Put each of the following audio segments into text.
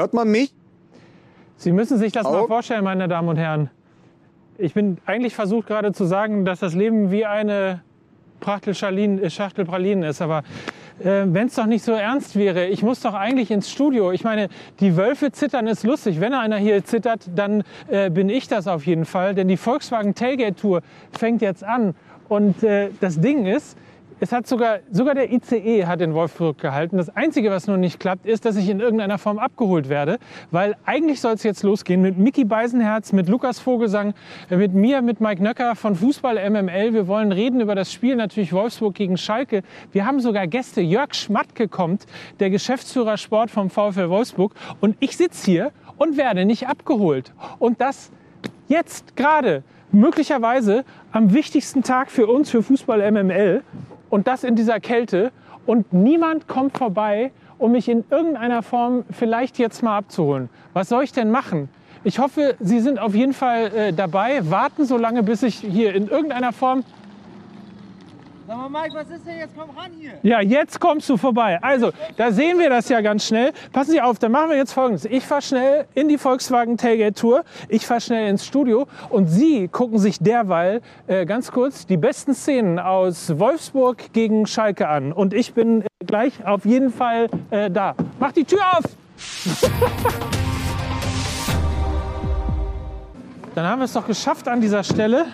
Hört man mich? Sie müssen sich das mal Au. vorstellen, meine Damen und Herren. Ich bin eigentlich versucht gerade zu sagen, dass das Leben wie eine Prachtel Schalin- äh, Schachtel Pralinen ist. Aber äh, wenn es doch nicht so ernst wäre, ich muss doch eigentlich ins Studio. Ich meine, die Wölfe zittern ist lustig. Wenn einer hier zittert, dann äh, bin ich das auf jeden Fall. Denn die Volkswagen Tailgate Tour fängt jetzt an. Und äh, das Ding ist, es hat sogar, sogar der ICE hat in Wolfsburg gehalten. Das Einzige, was nur nicht klappt, ist, dass ich in irgendeiner Form abgeholt werde. Weil eigentlich soll es jetzt losgehen mit Mickey Beisenherz, mit Lukas Vogelsang, mit mir, mit Mike Nöcker von Fußball MML. Wir wollen reden über das Spiel natürlich Wolfsburg gegen Schalke. Wir haben sogar Gäste. Jörg Schmatke kommt, der Geschäftsführer Sport vom VfL Wolfsburg. Und ich sitze hier und werde nicht abgeholt. Und das jetzt gerade möglicherweise am wichtigsten Tag für uns, für Fußball MML und das in dieser Kälte und niemand kommt vorbei, um mich in irgendeiner Form vielleicht jetzt mal abzuholen. Was soll ich denn machen? Ich hoffe, Sie sind auf jeden Fall äh, dabei, warten so lange, bis ich hier in irgendeiner Form Sag mal, Mike, was ist denn jetzt? Komm ran hier. Ja, jetzt kommst du vorbei. Also, da sehen wir das ja ganz schnell. Passen Sie auf, dann machen wir jetzt Folgendes. Ich fahre schnell in die Volkswagen Tailgate Tour. Ich fahre schnell ins Studio. Und Sie gucken sich derweil äh, ganz kurz die besten Szenen aus Wolfsburg gegen Schalke an. Und ich bin äh, gleich auf jeden Fall äh, da. Mach die Tür auf! Dann haben wir es doch geschafft an dieser Stelle.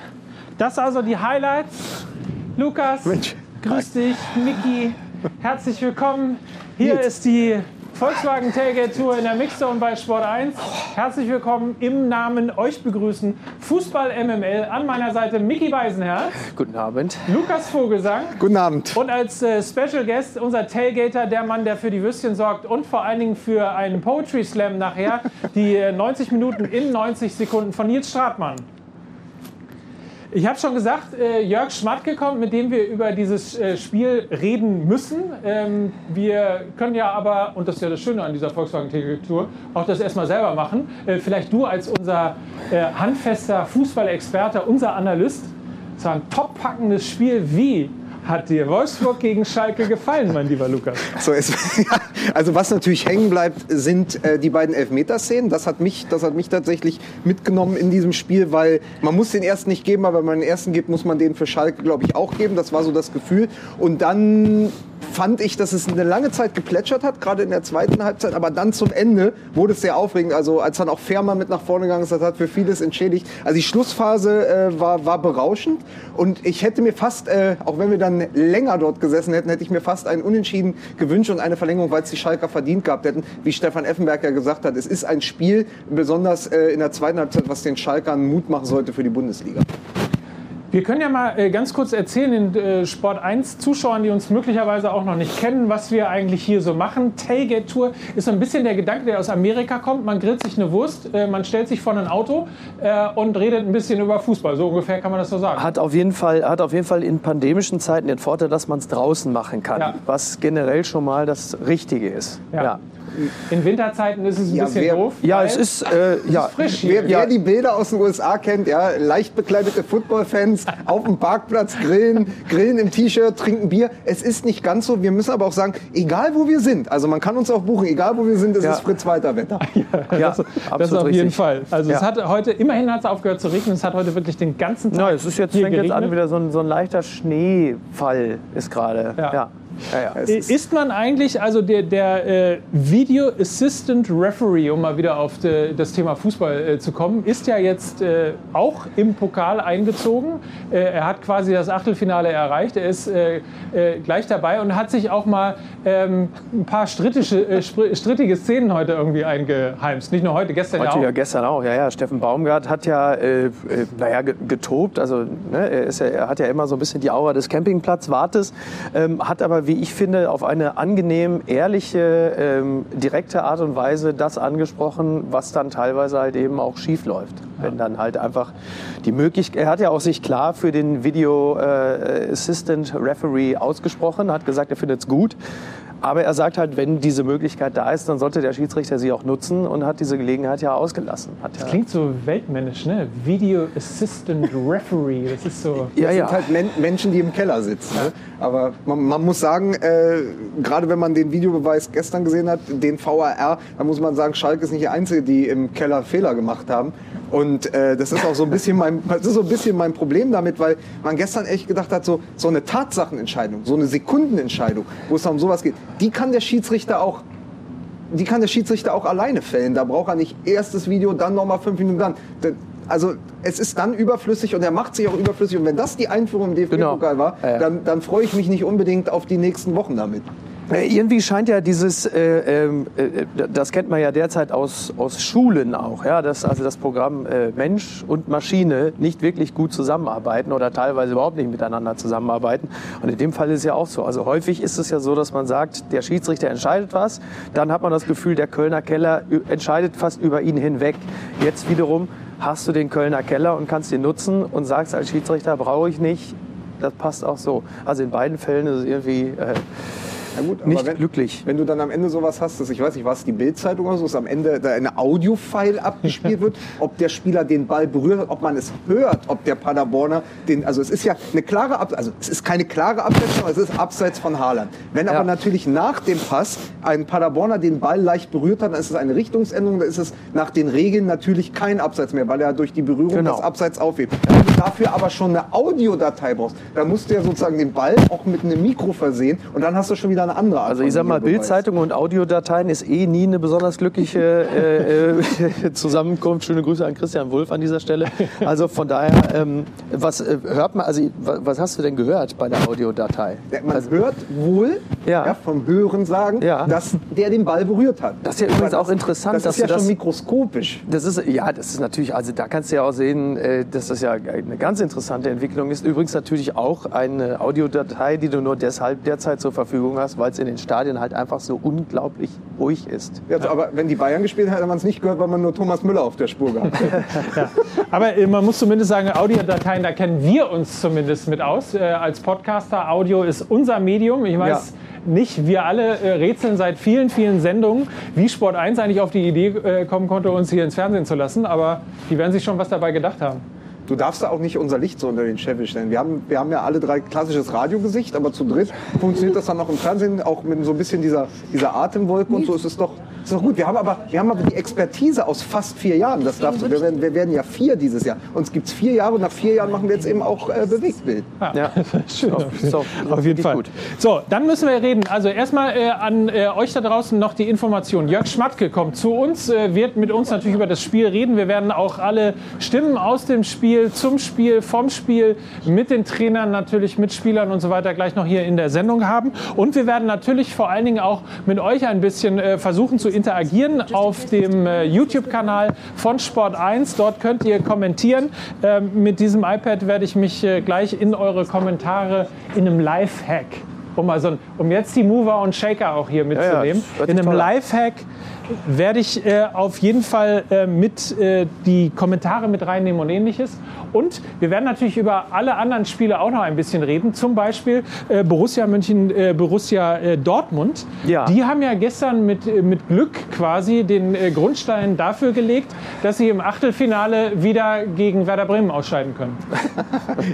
Das also die Highlights. Lukas, Mensch. grüß dich. Miki, herzlich willkommen. Hier Nils. ist die Volkswagen Tailgate Tour in der Mixzone bei Sport 1. Herzlich willkommen im Namen euch begrüßen Fußball MML an meiner Seite Miki Beisenherz, Guten Abend. Lukas Vogelsang Guten Abend. und als äh, Special Guest unser Tailgater, der Mann, der für die Würstchen sorgt und vor allen Dingen für einen Poetry Slam nachher, die äh, 90 Minuten in 90 Sekunden von Nils Stratmann. Ich habe schon gesagt, äh, Jörg Schmatke kommt, mit dem wir über dieses äh, Spiel reden müssen. Ähm, wir können ja aber, und das ist ja das Schöne an dieser Volkswagen Tour, auch das erstmal selber machen. Äh, vielleicht du als unser äh, handfester Fußballexperte, unser Analyst. Es war ein toppackendes Spiel. Wie hat dir Wolfsburg gegen Schalke gefallen, mein lieber Lukas? So, ja, also was natürlich hängen bleibt, sind äh, die beiden Elfmeterszenen. Das hat mich, das hat mich tatsächlich mitgenommen in diesem Spiel, weil man muss den ersten nicht geben, aber wenn man den ersten gibt, muss man den für Schalke, glaube ich, auch geben. Das war so das Gefühl. Und dann fand ich, dass es eine lange Zeit geplätschert hat, gerade in der zweiten Halbzeit, aber dann zum Ende wurde es sehr aufregend. Also als dann auch Fährmann mit nach vorne gegangen ist, das hat für vieles entschädigt. Also die Schlussphase äh, war, war berauschend und ich hätte mir fast, äh, auch wenn wir dann länger dort gesessen hätten, hätte ich mir fast einen Unentschieden gewünscht und eine Verlängerung, weil es die Schalker verdient gehabt hätten. Wie Stefan Effenberg ja gesagt hat, es ist ein Spiel, besonders äh, in der zweiten Halbzeit, was den Schalkern Mut machen sollte für die Bundesliga. Wir können ja mal äh, ganz kurz erzählen den äh, Sport 1 Zuschauern, die uns möglicherweise auch noch nicht kennen, was wir eigentlich hier so machen. Tailgate Tour ist so ein bisschen der Gedanke, der aus Amerika kommt. Man grillt sich eine Wurst, äh, man stellt sich vor ein Auto und redet ein bisschen über Fußball. So ungefähr kann man das so sagen. Hat auf jeden Fall, hat auf jeden Fall in pandemischen Zeiten den Vorteil, dass man es draußen machen kann. Ja. Was generell schon mal das Richtige ist. Ja. ja. In Winterzeiten ist es ein Ja, bisschen wer- doof. Ja, es ist, äh, ja, frisch hier. Wer, wer die Bilder aus den USA kennt, ja, leicht bekleidete Footballfans auf dem Parkplatz grillen, grillen im T-Shirt, trinken Bier. Es ist nicht ganz so. Wir müssen aber auch sagen, egal wo wir sind, also man kann uns auch buchen, egal wo wir sind, es Ja. ist Fritz Walter Wetter. ja, das absolut auf jeden richtig. Fall. Also es Ja. hat heute, immerhin hat es aufgehört zu regnen. Es hat heute wirklich den ganzen Tag Ja, es ist jetzt, hier fängt jetzt an, geregnet. wieder so ein, so ein leichter Schneefall ist gerade. Ja. Ja. Ja, ja. Ist- Ist man eigentlich, also der, der äh, Video Assistant Referee, um mal wieder auf de, das Thema Fußball äh, zu kommen, ist ja jetzt äh, auch im Pokal eingezogen. Äh, er hat quasi das Achtelfinale erreicht. Er ist äh, äh, gleich dabei und hat sich auch mal ähm, ein paar strittische, äh, strittige Szenen heute irgendwie eingeheimst. Nicht nur heute, gestern Heute ja ja auch. gestern auch, ja, ja. Steffen Baumgart hat ja, äh, äh, naja, ge- getobt. Also, ne, er, ja, er hat ja immer so ein bisschen die Aura des Campingplatzwartes, ähm, hat aber, wie ich finde, auf eine angenehm ehrliche, ähm, direkte Art und Weise das angesprochen, was dann teilweise halt eben auch schief läuft. Wenn dann halt einfach die Möglichkeit, er hat ja auch sich klar für den Video äh, Assistant Referee ausgesprochen, hat gesagt, er findet es gut. Aber er sagt halt, wenn diese Möglichkeit da ist, dann sollte der Schiedsrichter sie auch nutzen und hat diese Gelegenheit ja ausgelassen. Hat ja Das klingt so weltmännisch, ne? Video Assistant Referee. Das ist so. ja, Das ja. sind halt Men Menschen, die im Keller sitzen. Ne? Aber man, man muss sagen, äh, gerade wenn man den Videobeweis gestern gesehen hat, den VAR, dann muss man sagen, Schalke ist nicht die Einzige, die im Keller Fehler gemacht haben. Und äh, das ist auch so ein bisschen mein, das ist so ein bisschen mein Problem damit, weil man gestern echt gedacht hat, so, so eine Tatsachenentscheidung, so eine Sekundenentscheidung, wo es um sowas geht, die kann der Schiedsrichter auch die kann der Schiedsrichter auch alleine fällen. Da braucht er nicht erst das Video, dann nochmal fünf Minuten dann. Da- Also es ist dann überflüssig und er macht sich auch überflüssig. Und wenn das die Einführung im DFB-Pokal Genau. war, dann, dann freue ich mich nicht unbedingt auf die nächsten Wochen damit. Äh, Irgendwie scheint ja dieses, äh, ähm, äh, das kennt man ja derzeit aus, aus Schulen auch, ja, dass also das Programm äh, Mensch und Maschine nicht wirklich gut zusammenarbeiten oder teilweise überhaupt nicht miteinander zusammenarbeiten. Und in dem Fall ist es ja auch so. Also häufig ist es ja so, dass man sagt, der Schiedsrichter entscheidet was, dann hat man das Gefühl, der Kölner Keller entscheidet fast über ihn hinweg. Jetzt wiederum hast du den Kölner Keller und kannst ihn nutzen und sagst als Schiedsrichter, brauche ich nicht. Das passt auch so. Also in beiden Fällen ist es irgendwie äh, Ja gut, aber nicht wenn, glücklich. Wenn du dann am Ende sowas hast, dass ich weiß nicht, was die Bildzeitung oder so, dass am Ende da eine Audio-File abgespielt wird, ob der Spieler den Ball berührt hat, ob man es hört, ob der Paderborner den, also es ist ja eine klare Ab, also es ist keine klare Absetzung, aber es ist abseits von Haaland. Wenn aber Ja. natürlich nach dem Pass ein Paderborner den Ball leicht berührt hat, dann ist es eine Richtungsänderung, dann ist es nach den Regeln natürlich kein Abseits mehr, weil er durch die Berührung Genau. das Abseits aufhebt. Wenn du dafür aber schon eine Audiodatei brauchst, dann musst du ja sozusagen den Ball auch mit einem Mikro versehen und dann hast du schon wieder eine andere Art Also ich sag mal, Videobeweis. Bildzeitung und Audiodateien ist eh nie eine besonders glückliche äh, äh, Zusammenkunft. Schöne Grüße an Christian Wulff an dieser Stelle. Also von daher, ähm, was äh, hört man, also wa- was hast du denn gehört bei der Audiodatei? Ja, Man Also, hört wohl Ja. ja. vom Hören sagen, Ja. dass der den Ball berührt hat. Das ist ja übrigens Aber auch interessant, das dass ist ja du das- schon mikroskopisch. das ist, ja, das ist natürlich, also da kannst du ja auch sehen, äh, dass das ja eine ganz interessante Entwicklung ist. Übrigens natürlich auch eine Audiodatei, die du nur deshalb derzeit zur Verfügung hast, weil es in den Stadien halt einfach so unglaublich ruhig ist. Ja, aber wenn die Bayern gespielt hätte man es nicht gehört, weil man nur Thomas Müller auf der Spur gehabt hat. Aber äh, man muss zumindest sagen, Audiodateien, da kennen wir uns zumindest mit aus. Äh, als Podcaster, Audio ist unser Medium. Ich weiß nicht, wir alle äh, rätseln seit vielen, vielen Sendungen, wie Sport 1 eigentlich auf die Idee äh, kommen konnte, uns hier ins Fernsehen zu lassen. Aber die werden sich schon was dabei gedacht haben. Du darfst da auch nicht unser Licht so unter den Scheffel stellen. Wir haben, wir haben ja alle drei klassisches Radiogesicht, aber zu dritt funktioniert das dann auch im Fernsehen, auch mit so ein bisschen dieser, dieser Atemwolke und so ist es doch, ist doch gut. Wir haben, aber, wir haben aber die Expertise aus fast vier Jahren. Das darfst du, wir, werden, wir werden ja vier dieses Jahr. Uns gibt es vier Jahre und nach vier Jahren machen wir jetzt eben auch äh, Bewegtbild. Ja, Schön, Auf- auch- auf jeden Fall. gut. So, dann müssen wir reden. Also erstmal äh, an äh, euch da draußen noch die Information. Jörg Schmatke kommt zu uns, äh, wird mit uns natürlich über das Spiel reden. Wir werden auch alle Stimmen aus dem Spiel, zum Spiel, vom Spiel, mit den Trainern natürlich, mit Spielern und so weiter gleich noch hier in der Sendung haben. Und wir werden natürlich vor allen Dingen auch mit euch ein bisschen äh, versuchen zu interagieren auf dem äh, YouTube-Kanal von Sport 1. Dort könnt ihr kommentieren. Ähm, mit diesem iPad werde ich mich äh, gleich in eure Kommentare in einem Live-Hack, um, also, um jetzt die Mover und Shaker auch hier mitzunehmen, das hört in einem. Live-Hack werde ich äh, auf jeden Fall äh, mit äh, die Kommentare mit reinnehmen und ähnliches. Und wir werden natürlich über alle anderen Spiele auch noch ein bisschen reden. Zum Beispiel äh, Borussia München, äh, Borussia äh, Dortmund. Ja. Die haben ja gestern mit, mit Glück quasi den Grundstein dafür gelegt, dass sie im Achtelfinale wieder gegen Werder Bremen ausscheiden können.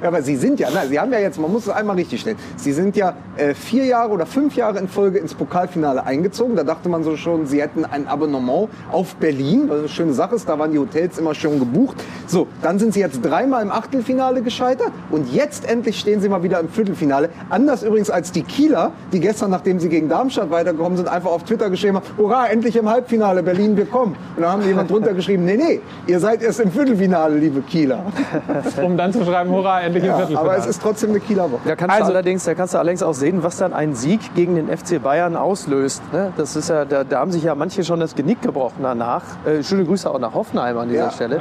Ja, aber Sie sind ja, na, Sie haben ja jetzt, man muss es einmal richtig stellen, Sie sind ja vier Jahre oder fünf Jahre in Folge ins Pokalfinale eingezogen. Da dachte man so schon, Sie hätten ein Abonnement auf Berlin, was eine schöne Sache ist, da waren die Hotels immer schon gebucht. So, dann sind Sie jetzt dreimal im Achtelfinale gescheitert und jetzt endlich stehen Sie mal wieder im Viertelfinale. Anders übrigens als die Kieler, die gestern, nachdem sie gegen Darmstadt weitergekommen sind, einfach auf Twitter geschrieben haben, hurra, endlich im Halbfinale, Berlin, wir kommen. Und dann haben jemand drunter geschrieben, nee, nee, ihr seid erst im Viertelfinale, liebe Kieler. Um dann zu schreiben, hurra, endlich im Ja, Viertelfinale. aber es ist trotzdem eine Kieler Woche. Da kannst, Also- du allerdings, da kannst du allerdings auch sehen, was dann ein Sieg gegen den FC Bayern auslöst. Ne? Das ist ja, da, da haben sich ja manche schon das Genick gebrochen danach. Äh, schöne Grüße auch nach Hoffenheim an dieser Ja. Stelle.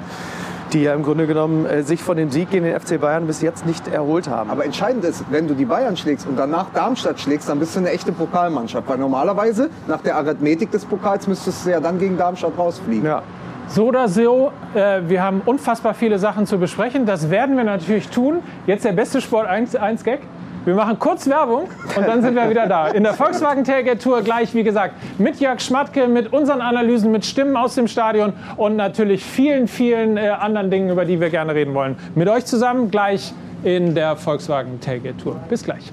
Die ja im Grunde genommen äh, sich von dem Sieg gegen den FC Bayern bis jetzt nicht erholt haben. Aber entscheidend ist, wenn du die Bayern schlägst und danach Darmstadt schlägst, dann bist du eine echte Pokalmannschaft. Weil normalerweise, nach der Arithmetik des Pokals, müsstest du ja dann gegen Darmstadt rausfliegen. ja. So oder so, äh, wir haben unfassbar viele Sachen zu besprechen. Das werden wir natürlich tun. Jetzt der beste Sport 1, 1 Gag. Wir machen kurz Werbung und dann sind wir wieder da. In der Volkswagen Tailgate Tour gleich, wie gesagt, mit Jörg Schmatke, mit unseren Analysen, mit Stimmen aus dem Stadion und natürlich vielen, vielen äh, anderen Dingen, über die wir gerne reden wollen. Mit euch zusammen gleich in der Volkswagen Tailgate Tour. Bis gleich.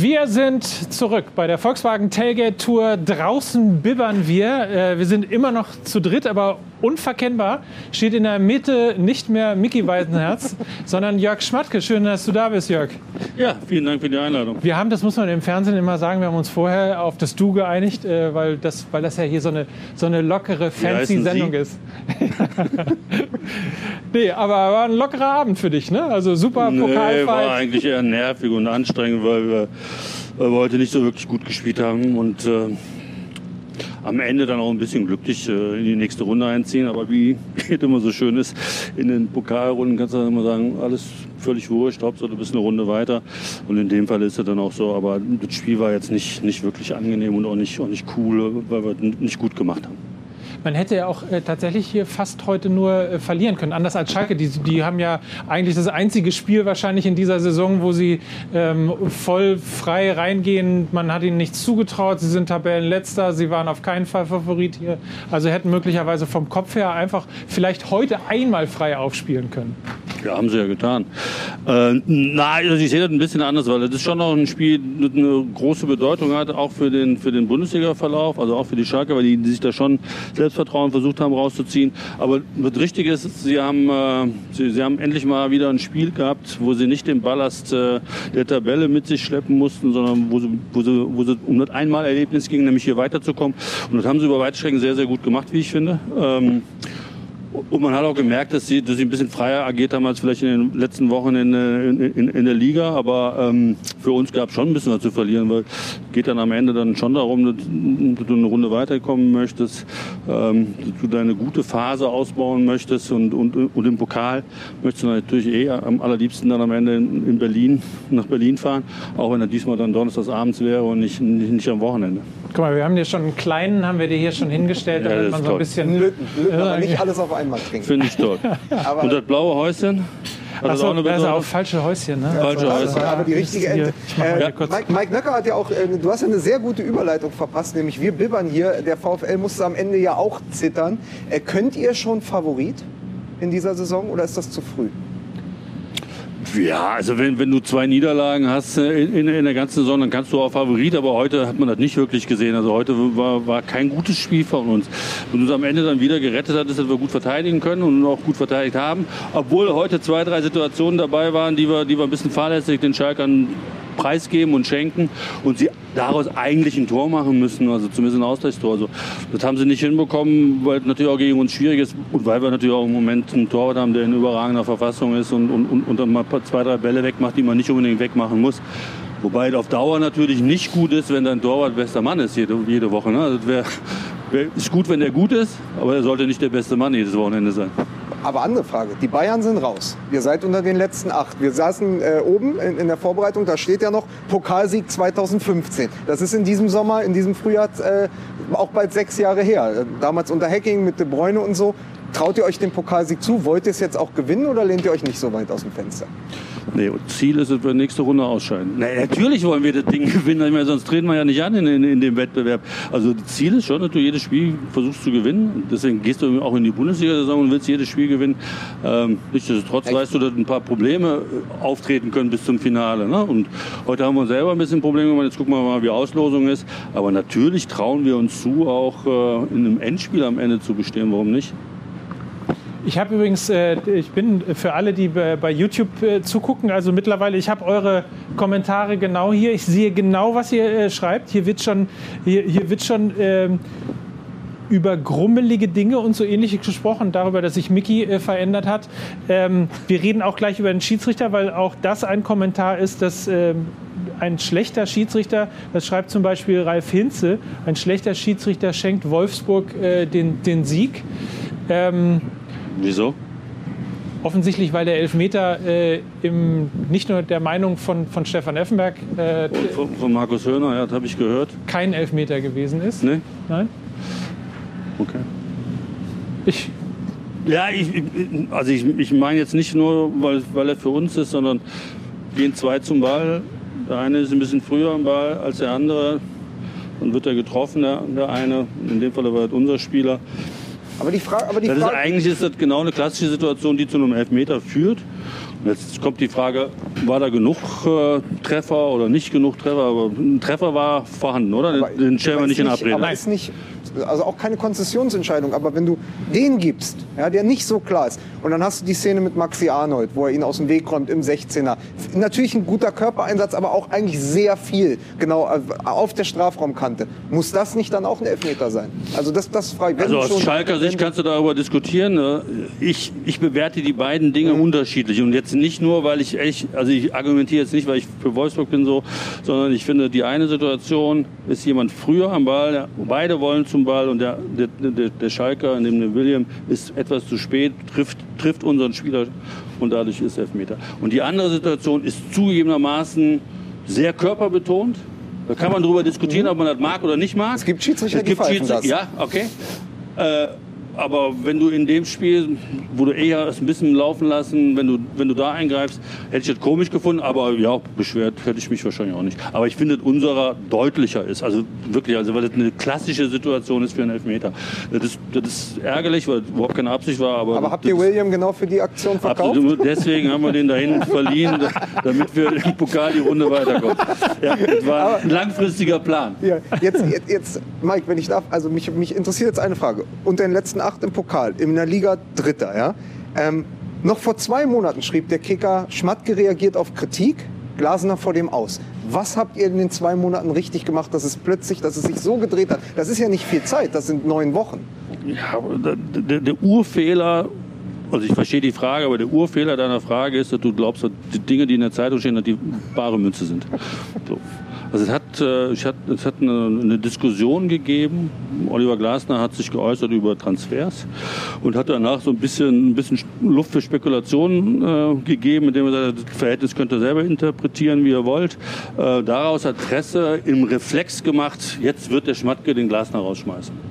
Wir sind zurück bei der Volkswagen Tailgate Tour. Draußen bibbern wir. Äh, wir sind immer noch zu dritt, aber unverkennbar steht in der Mitte nicht mehr Mickey Weisenherz, sondern Jörg Schmatke. Schön, dass du da bist, Jörg. Ja, vielen Dank für die Einladung. Wir haben, das muss man im Fernsehen immer sagen, wir haben uns vorher auf das Du geeinigt, äh, weil das, weil das ja hier so eine, so eine lockere, fancy Sendung Sie? ist. nee, aber war ein lockerer Abend für dich, ne? Also super Nee, war Pokalfight. eigentlich eher nervig und anstrengend, weil wir, weil wir heute nicht so wirklich gut gespielt haben und äh, am Ende dann auch ein bisschen glücklich äh, in die nächste Runde einziehen. Aber wie es immer so schön ist, in den Pokalrunden kannst du dann immer sagen, alles völlig wurscht, Hauptsache du bist eine Runde weiter. Und in dem Fall ist es dann auch so. Aber das Spiel war jetzt nicht, nicht wirklich angenehm und auch nicht, auch nicht cool, weil wir es nicht gut gemacht haben. Man hätte ja auch äh, tatsächlich hier fast heute nur äh, verlieren können. Anders als Schalke. Die, die haben ja eigentlich das einzige Spiel wahrscheinlich in dieser Saison, wo sie ähm, voll frei reingehen. Man hat ihnen nichts zugetraut. Sie sind Tabellenletzter. Sie waren auf keinen Fall Favorit hier. Also hätten möglicherweise vom Kopf her einfach vielleicht heute einmal frei aufspielen können. Ja, haben sie ja getan. Äh, nein, also ich sehe das ein bisschen anders, weil das ist schon noch ein Spiel, das eine große Bedeutung hat, auch für den, für den Bundesliga-Verlauf, also auch für die Schalke, weil die, die sich da schon Selbstvertrauen versucht haben rauszuziehen. Aber das Richtige ist, sie haben, äh, sie, sie haben endlich mal wieder ein Spiel gehabt, wo sie nicht den Ballast äh, der Tabelle mit sich schleppen mussten, sondern wo sie, wo sie, wo sie um das Einmal-Erlebnis ging, nämlich hier weiterzukommen. Und das haben sie über weite Strecken sehr, sehr gut gemacht, wie ich finde. Ähm, und man hat auch gemerkt, dass sie, dass sie ein bisschen freier agiert haben als vielleicht in den letzten Wochen in, äh, in, in, in der Liga. Aber ähm, für uns gab es schon ein bisschen was zu verlieren, weil es geht dann am Ende dann schon darum, dass, dass du eine Runde weiterkommen möchtest, ähm, dass du deine gute Phase ausbauen möchtest und, und, und im Pokal möchtest du natürlich eh am allerliebsten dann am Ende in, in Berlin, nach Berlin fahren, auch wenn er diesmal dann donnerstags abends wäre und nicht, nicht, nicht am Wochenende. Guck mal, wir haben dir schon einen kleinen, haben wir dir hier schon hingestellt, Ja, damit man so ein bisschen. Löten, löten, aber nicht alles auf einmal trinken. Finde ich toll. Aber- und das blaue Häuschen? Hat Achso, das ist Bedeutung? auch falsche Häuschen, ne? Falsche Also, Häuschen. aber die richtige Ente. Äh, Mike, Mike Nöcker hat ja auch, äh, du hast ja eine sehr gute Überleitung verpasst, nämlich wir bibbern hier. Der VfL musste am Ende ja auch zittern. Äh, könnt ihr schon Favorit in dieser Saison oder ist das zu früh? Ja, also wenn, wenn du zwei Niederlagen hast äh, in, in, der ganzen Saison, dann kannst du auch Favorit, aber heute hat man das nicht wirklich gesehen. Also heute war, war kein gutes Spiel von uns. Und uns am Ende dann wieder gerettet hat, dass wir gut verteidigen können und auch gut verteidigt haben. Obwohl heute zwei, drei Situationen dabei waren, die wir, die wir ein bisschen fahrlässig den Schalkern preisgeben und schenken und sie daraus eigentlich ein Tor machen müssen, also zumindest ein Ausgleichstor. Also das haben sie nicht hinbekommen, weil es natürlich auch gegen uns schwierig ist und weil wir natürlich auch im Moment einen Torwart haben, der in überragender Verfassung ist und, und, und, und dann mal zwei, drei Bälle wegmacht, die man nicht unbedingt wegmachen muss. Wobei es auf Dauer natürlich nicht gut ist, wenn dein Torwart bester Mann ist jede, jede Woche. Ne? Also das wär, wär, ist gut, wenn der gut ist, aber er sollte nicht der beste Mann jedes Wochenende sein. Aber andere Frage, die Bayern sind raus. Ihr seid unter den letzten acht. Wir saßen äh, oben in, in der Vorbereitung, da steht ja noch Pokalsieg 2015. Das ist in diesem Sommer, in diesem Frühjahr äh, auch bald sechs Jahre her. Äh, Damals unter Hacking mit De Bruyne und so. Traut ihr euch den Pokalsieg zu? Wollt ihr es jetzt auch gewinnen oder lehnt ihr euch nicht so weit aus dem Fenster? Nee, Ziel ist, dass wir nächste Runde ausscheiden. Nee, natürlich wollen wir das Ding gewinnen, ich meine, sonst treten wir ja nicht an in, in, in dem Wettbewerb. Also das Ziel ist schon, dass du jedes Spiel versuchst zu gewinnen. Deswegen gehst du auch in die Bundesliga-Saison und willst jedes Spiel gewinnen. Ähm, nichtsdestotrotz Echt? weißt du, dass ein paar Probleme äh, auftreten können bis zum Finale. Ne? Und heute haben wir selber ein bisschen Probleme gemacht. Jetzt gucken wir mal, wie Auslosung ist. Aber natürlich trauen wir uns zu, auch äh, in einem Endspiel am Ende zu bestehen. Warum nicht? Ich habe übrigens, äh, ich bin für alle, die bei YouTube äh, zugucken, also mittlerweile, ich habe eure Kommentare genau hier. Ich sehe genau, was ihr äh, schreibt. Hier wird schon, hier, hier wird schon ähm, über grummelige Dinge und so ähnliches gesprochen, darüber, dass sich Mickey äh, verändert hat. Ähm, wir reden auch gleich über den Schiedsrichter, weil auch das ein Kommentar ist, dass ähm, ein schlechter Schiedsrichter, das schreibt zum Beispiel Ralf Hinze, ein schlechter Schiedsrichter schenkt Wolfsburg äh, den, den Sieg. Ähm, Wieso? offensichtlich, weil der Elfmeter äh, im, nicht nur der Meinung von, von Stefan Effenberg äh, Von, von Markus Höhner, ja, das habe ich gehört. kein Elfmeter gewesen ist. Ne? Nein? Okay. Ich, Ja, ich, also ich, ich meine jetzt nicht nur, weil, weil er für uns ist, sondern gehen zwei zum Ball. Der eine ist ein bisschen früher am Ball als der andere. Dann wird er getroffen, der, der eine. In dem Fall war das unser Spieler. Aber die Frage, aber die Das ist, eigentlich ist das genau eine klassische Situation, die zu einem Elfmeter führt. Und jetzt kommt die Frage, war da genug äh, Treffer oder nicht genug Treffer? Aber ein Treffer war vorhanden, oder? Den stellen wir nicht in Abrede. Aber ist nicht, also auch keine Konzessionsentscheidung. Aber wenn du den gibst, ja, der nicht so klar ist, und dann hast du die Szene mit Maxi Arnold, wo er ihn aus dem Weg räumt im 16er. Natürlich ein guter Körpereinsatz, aber auch eigentlich sehr viel, genau äh, auf der Strafraumkante. Muss das nicht dann auch ein Elfmeter sein? Also das, das frage ich. Wenn Also aus schon- Schalker Sicht kannst du darüber diskutieren. ne? Ich, ich bewerte die beiden Dinge unterschiedlich. Und jetzt nicht nur, weil ich echt, also ich argumentiere jetzt nicht, weil ich für Wolfsburg bin so, sondern ich finde, die eine Situation ist jemand früher am Ball, beide wollen zum Ball und der, der, der, Schalker, in dem der William, ist etwas zu spät, trifft, trifft unseren Spieler und dadurch ist Elfmeter. Und die andere Situation ist zugegebenermaßen sehr körperbetont. Da kann man darüber diskutieren, ob man das mag oder nicht mag. Es gibt Schiedsrichter, Es die gibt pfeifen Schiedsrichter- das. Ja, okay. Äh, aber wenn du in dem Spiel, wo du eher es ein bisschen laufen lassen, wenn du, wenn du da eingreifst, hätte ich das komisch gefunden. Aber ja, beschwert hätte ich mich wahrscheinlich auch nicht. Aber ich finde, dass unserer deutlicher ist. Also wirklich, also weil das eine klassische Situation ist für einen Elfmeter. Das ist, das ist ärgerlich, weil es überhaupt keine Absicht war. Aber, aber habt ihr William genau für die Aktion verkauft? Absolut. Deswegen haben wir den dahin verliehen, damit wir im Pokal die Runde weiterkommen. Ja, das war ein langfristiger Plan. Ja, jetzt, jetzt, jetzt, Mike, wenn ich darf, also mich, mich interessiert jetzt eine Frage. Unter den letzten acht im Pokal, in der Liga Dritter, ja. Ähm, noch vor zwei Monaten schrieb der Kicker, Schmatke reagiert auf Kritik, Glasner vor dem aus. Was habt ihr in den zwei Monaten richtig gemacht, dass es plötzlich, dass es sich so gedreht hat? Das ist ja nicht viel Zeit, das sind neun Wochen. Ja, der, der Urfehler, also ich verstehe die Frage, aber der Urfehler deiner Frage ist, dass du glaubst, dass die Dinge, die in der Zeitung stehen, dass die bare Münze sind. So. Also es hat, äh, ich hat, es hat eine, eine Diskussion gegeben. Oliver Glasner hat sich geäußert über Transfers und hat danach so ein bisschen, ein bisschen Luft für Spekulationen äh, gegeben, indem er sagt, das Verhältnis könnt ihr selber interpretieren, wie ihr wollt. Äh, daraus hat Presse im Reflex gemacht, jetzt wird der Schmatke den Glasner rausschmeißen.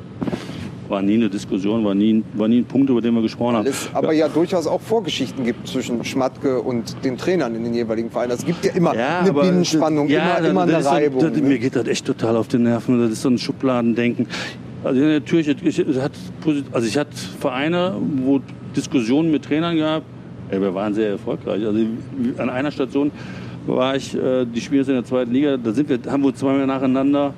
War nie eine Diskussion, war nie, war nie ein Punkt, über den wir gesprochen haben. Es aber ja durchaus auch Vorgeschichten gibt zwischen Schmatke und den Trainern in den jeweiligen Vereinen. Es gibt ja immer eine aber Binnenspannung, ja, immer, immer das eine ist so- Reibung. das, ne? Mir geht das echt total auf die Nerven. Das ist so ein Schubladendenken. Also natürlich, ich, ich, hat, also ich hatte Vereine, wo Diskussionen mit Trainern gab. Ey, wir waren sehr erfolgreich. Also an einer Station war ich, äh, die spielen jetzt in der zweiten Liga, da sind wir, haben wir zweimal nacheinander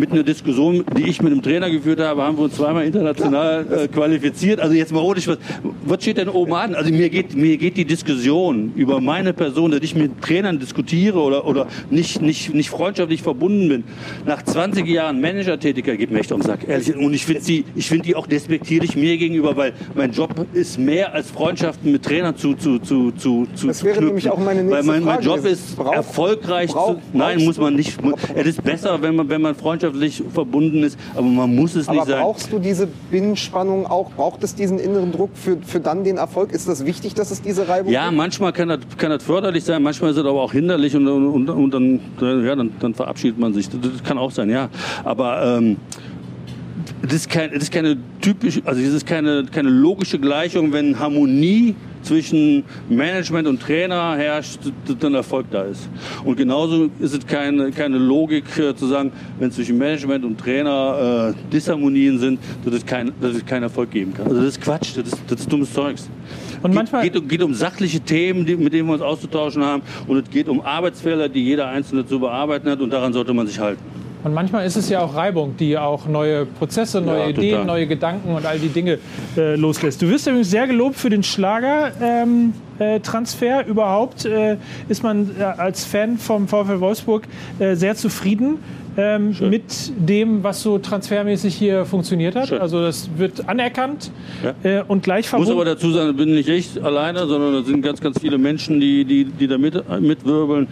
mit einer Diskussion, die ich mit dem Trainer geführt habe, haben wir uns zweimal international äh, qualifiziert. Also jetzt mal ohne Spaß. Was steht denn oben an? Also mir geht, mir geht die Diskussion über meine Person, dass ich mit Trainern diskutiere oder, oder nicht, nicht, nicht freundschaftlich verbunden bin. Nach 20 Jahren Manager-Tätigkeit geht mir echt um den Sack. Ehrlich. Und ich finde die, ich finde die auch despektierlich mir gegenüber, weil mein Job ist mehr als Freundschaften mit Trainern zu, zu, zu, zu, zu Das wäre knüpfen. nämlich auch meine nächste Weil mein, mein Job ist Braucht- erfolgreich braucht- zu, Nein, muss man nicht. Es ist besser, wenn man, wenn man freundschaftlich verbunden ist, aber man muss es Aber nicht sein. brauchst du diese Binnenspannung auch? Braucht es diesen inneren Druck für, für dann den Erfolg? Ist das wichtig, dass es diese Reibung Ja, gibt? manchmal kann das, kann das förderlich sein, manchmal ist es aber auch hinderlich und, und, und dann, ja, dann, dann verabschiedet man sich. Das, das kann auch sein, ja. Aber ähm, das ist, kein, das ist keine typische, also das ist keine, keine logische Gleichung, wenn Harmonie zwischen Management und Trainer herrscht, dass dann Erfolg da ist. Und genauso ist es keine, keine Logik äh, zu sagen, wenn zwischen Management und Trainer äh, Disharmonien sind, dass es, kein, dass es keinen Erfolg geben kann. Also das ist Quatsch, das ist, das ist dummes Zeugs. Und manchmal- geht, geht, um- geht um sachliche Themen, die, mit denen wir uns auszutauschen haben. Und es geht um Arbeitsfelder, die jeder Einzelne zu bearbeiten hat. Und daran sollte man sich halten. Und manchmal ist es ja auch Reibung, die auch neue Prozesse, neue Ja, Ideen, neue Gedanken und all die Dinge äh, loslässt. Du wirst übrigens sehr gelobt für den Schlager-Transfer. Ähm, äh. Überhaupt äh, ist man äh, als Fan vom VfL Wolfsburg äh, sehr zufrieden. Ähm, mit dem, was so transfermäßig hier funktioniert hat. Schön. Also das wird anerkannt Ja. äh, und gleich Ich muss aber verbunden. dazu sagen, ich bin nicht ich alleine, sondern da sind ganz, ganz viele Menschen, die, die, die da mit, mitwirbeln.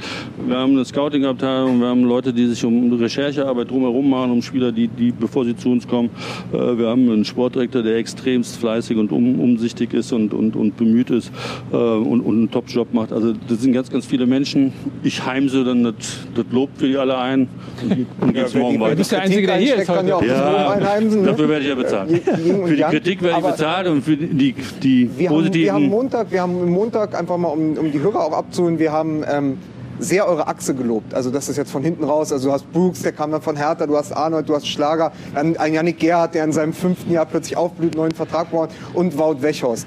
Wir haben eine Scouting-Abteilung, wir haben Leute, die sich um Recherchearbeit drumherum machen, um Spieler, die, die bevor sie zu uns kommen. Äh, Wir haben einen Sportdirektor, der extremst fleißig und um, umsichtig ist und, und, und bemüht ist äh, und, und einen Top-Job macht. Also das sind ganz, ganz viele Menschen. Ich heimse dann das, das Lob für die alle ein und, geht's morgen Du weiter. bist der Einzige, der hier ist heute. ja. Ne? dafür werde ich ja bezahlt. Für die. Kritik werde ich bezahlt und für die, die Wir haben, positiven... wir haben Montag, wir haben Montag einfach mal, um, um die Hörer auch abzuholen, wir haben ähm, sehr eure Achse gelobt. Also das ist jetzt von hinten raus. Also du hast Brooks, der kam dann von Hertha, du hast Arnold, du hast Schlager, dann ein Yannick Gerhardt, der in seinem fünften Jahr plötzlich aufblüht, neuen Vertrag braucht und Wout Wechhorst.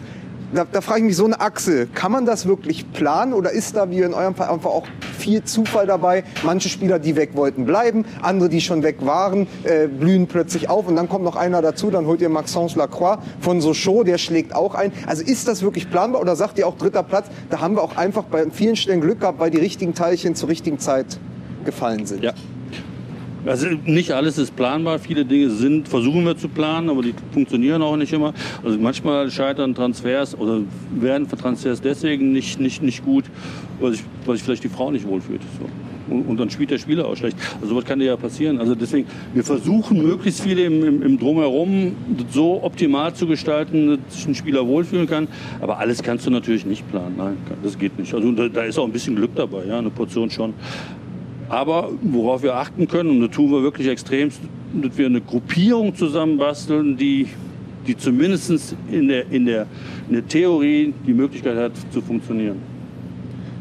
Da, da frage ich mich, so eine Achse, kann man das wirklich planen oder ist da wie in eurem Fall einfach auch viel Zufall dabei? Manche Spieler, die weg wollten, bleiben, andere, die schon weg waren, äh, blühen plötzlich auf und dann kommt noch einer dazu, dann holt ihr Maxence Lacroix von Sochaux, der schlägt auch ein. Also ist das wirklich planbar oder sagt ihr auch dritter Platz? Da haben wir auch einfach bei vielen Stellen Glück gehabt, weil die richtigen Teilchen zur richtigen Zeit gefallen sind. Ja. Also nicht alles ist planbar. Viele Dinge sind, versuchen wir zu planen, aber die funktionieren auch nicht immer. Also manchmal scheitern Transfers oder werden Transfers deswegen nicht, nicht, nicht gut, weil sich, weil sich vielleicht die Frau nicht wohlfühlt. So. Und, und dann spielt der Spieler auch schlecht. Also sowas kann dir ja passieren. Also deswegen, wir versuchen möglichst viele im, im, im Drumherum so optimal zu gestalten, dass sich ein Spieler wohlfühlen kann. Aber alles kannst du natürlich nicht planen. Nein, das geht nicht. Also da, da ist auch ein bisschen Glück dabei, ja, eine Portion schon. Aber worauf wir achten können, und das tun wir wirklich extremst, dass wir eine Gruppierung zusammenbasteln, die, die zumindest in der, in, der, in der Theorie die Möglichkeit hat zu funktionieren.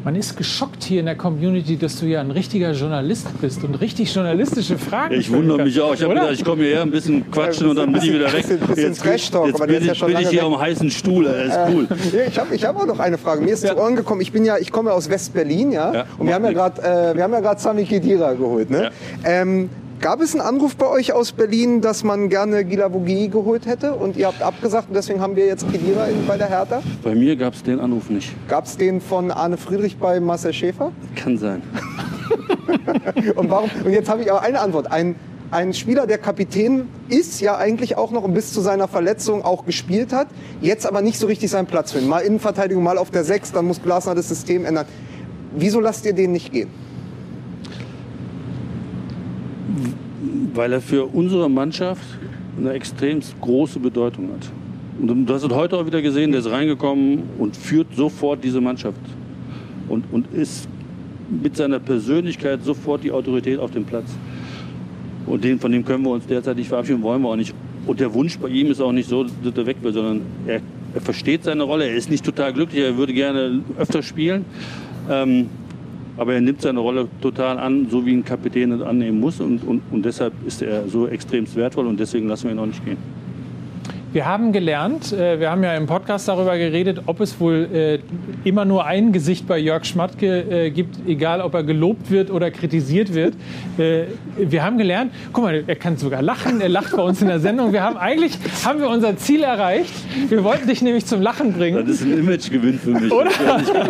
Man ist geschockt hier in der Community, dass du ja ein richtiger Journalist bist und richtig journalistische Fragen Ich stellen wundere mich kannst, auch. Ich habe gedacht, ich komme hierher ein bisschen quatschen und dann bin ich wieder weg. Bisschen- bisschen Jetzt, jetzt bin ist ja ich, schon bin ich hier am heißen Stuhl. Das ist cool. Ja, ich habe ich hab auch noch eine Frage. Mir ist Ja. zu Ohren gekommen, ich bin ja, ich komme ja aus West-Berlin, ja, Ja, und wir haben ja gerade, äh, wir haben ja gerade Sami Khedira geholt, ne? Ähm, gab es einen Anruf bei euch aus Berlin, dass man gerne Gilavogi geholt hätte und ihr habt abgesagt und deswegen haben wir jetzt Khedira in, bei der Hertha? Bei mir gab es den Anruf nicht. Gab es den von Arne Friedrich bei Marcel Schäfer? Kann sein. Und warum? Und jetzt habe ich aber eine Antwort. Ein, ein Spieler, der Kapitän ist, ja eigentlich auch noch und bis zu seiner Verletzung auch gespielt hat, jetzt aber nicht so richtig seinen Platz findet. Mal Innenverteidigung, mal auf der Sechs, dann muss Glasner das System ändern. Wieso lasst ihr den nicht gehen? Weil er für unsere Mannschaft eine extrem große Bedeutung hat. Und du hast es heute auch wieder gesehen, der ist reingekommen und führt sofort diese Mannschaft. Und, und ist mit seiner Persönlichkeit sofort die Autorität auf dem Platz. Und den, von dem können wir uns derzeit nicht verabschieden, wollen wir auch nicht. Und der Wunsch bei ihm ist auch nicht so, dass er weg will, sondern er, er versteht seine Rolle. Er ist nicht total glücklich, er würde gerne öfter spielen. Ähm, aber er nimmt seine Rolle total an, so wie ein Kapitän es annehmen muss. Und, und, und deshalb ist er so extremst wertvoll und deswegen lassen wir ihn auch nicht gehen. Wir haben gelernt, äh, wir haben ja im Podcast darüber geredet, ob es wohl äh, immer nur ein Gesicht bei Jörg Schmatke äh, gibt, egal ob er gelobt wird oder kritisiert wird. Äh, wir haben gelernt, guck mal, er kann sogar lachen, er lacht bei uns in der Sendung. Wir haben eigentlich haben wir unser Ziel erreicht. Wir wollten dich nämlich zum Lachen bringen. Das ist ein Imagegewinn für mich. Oder?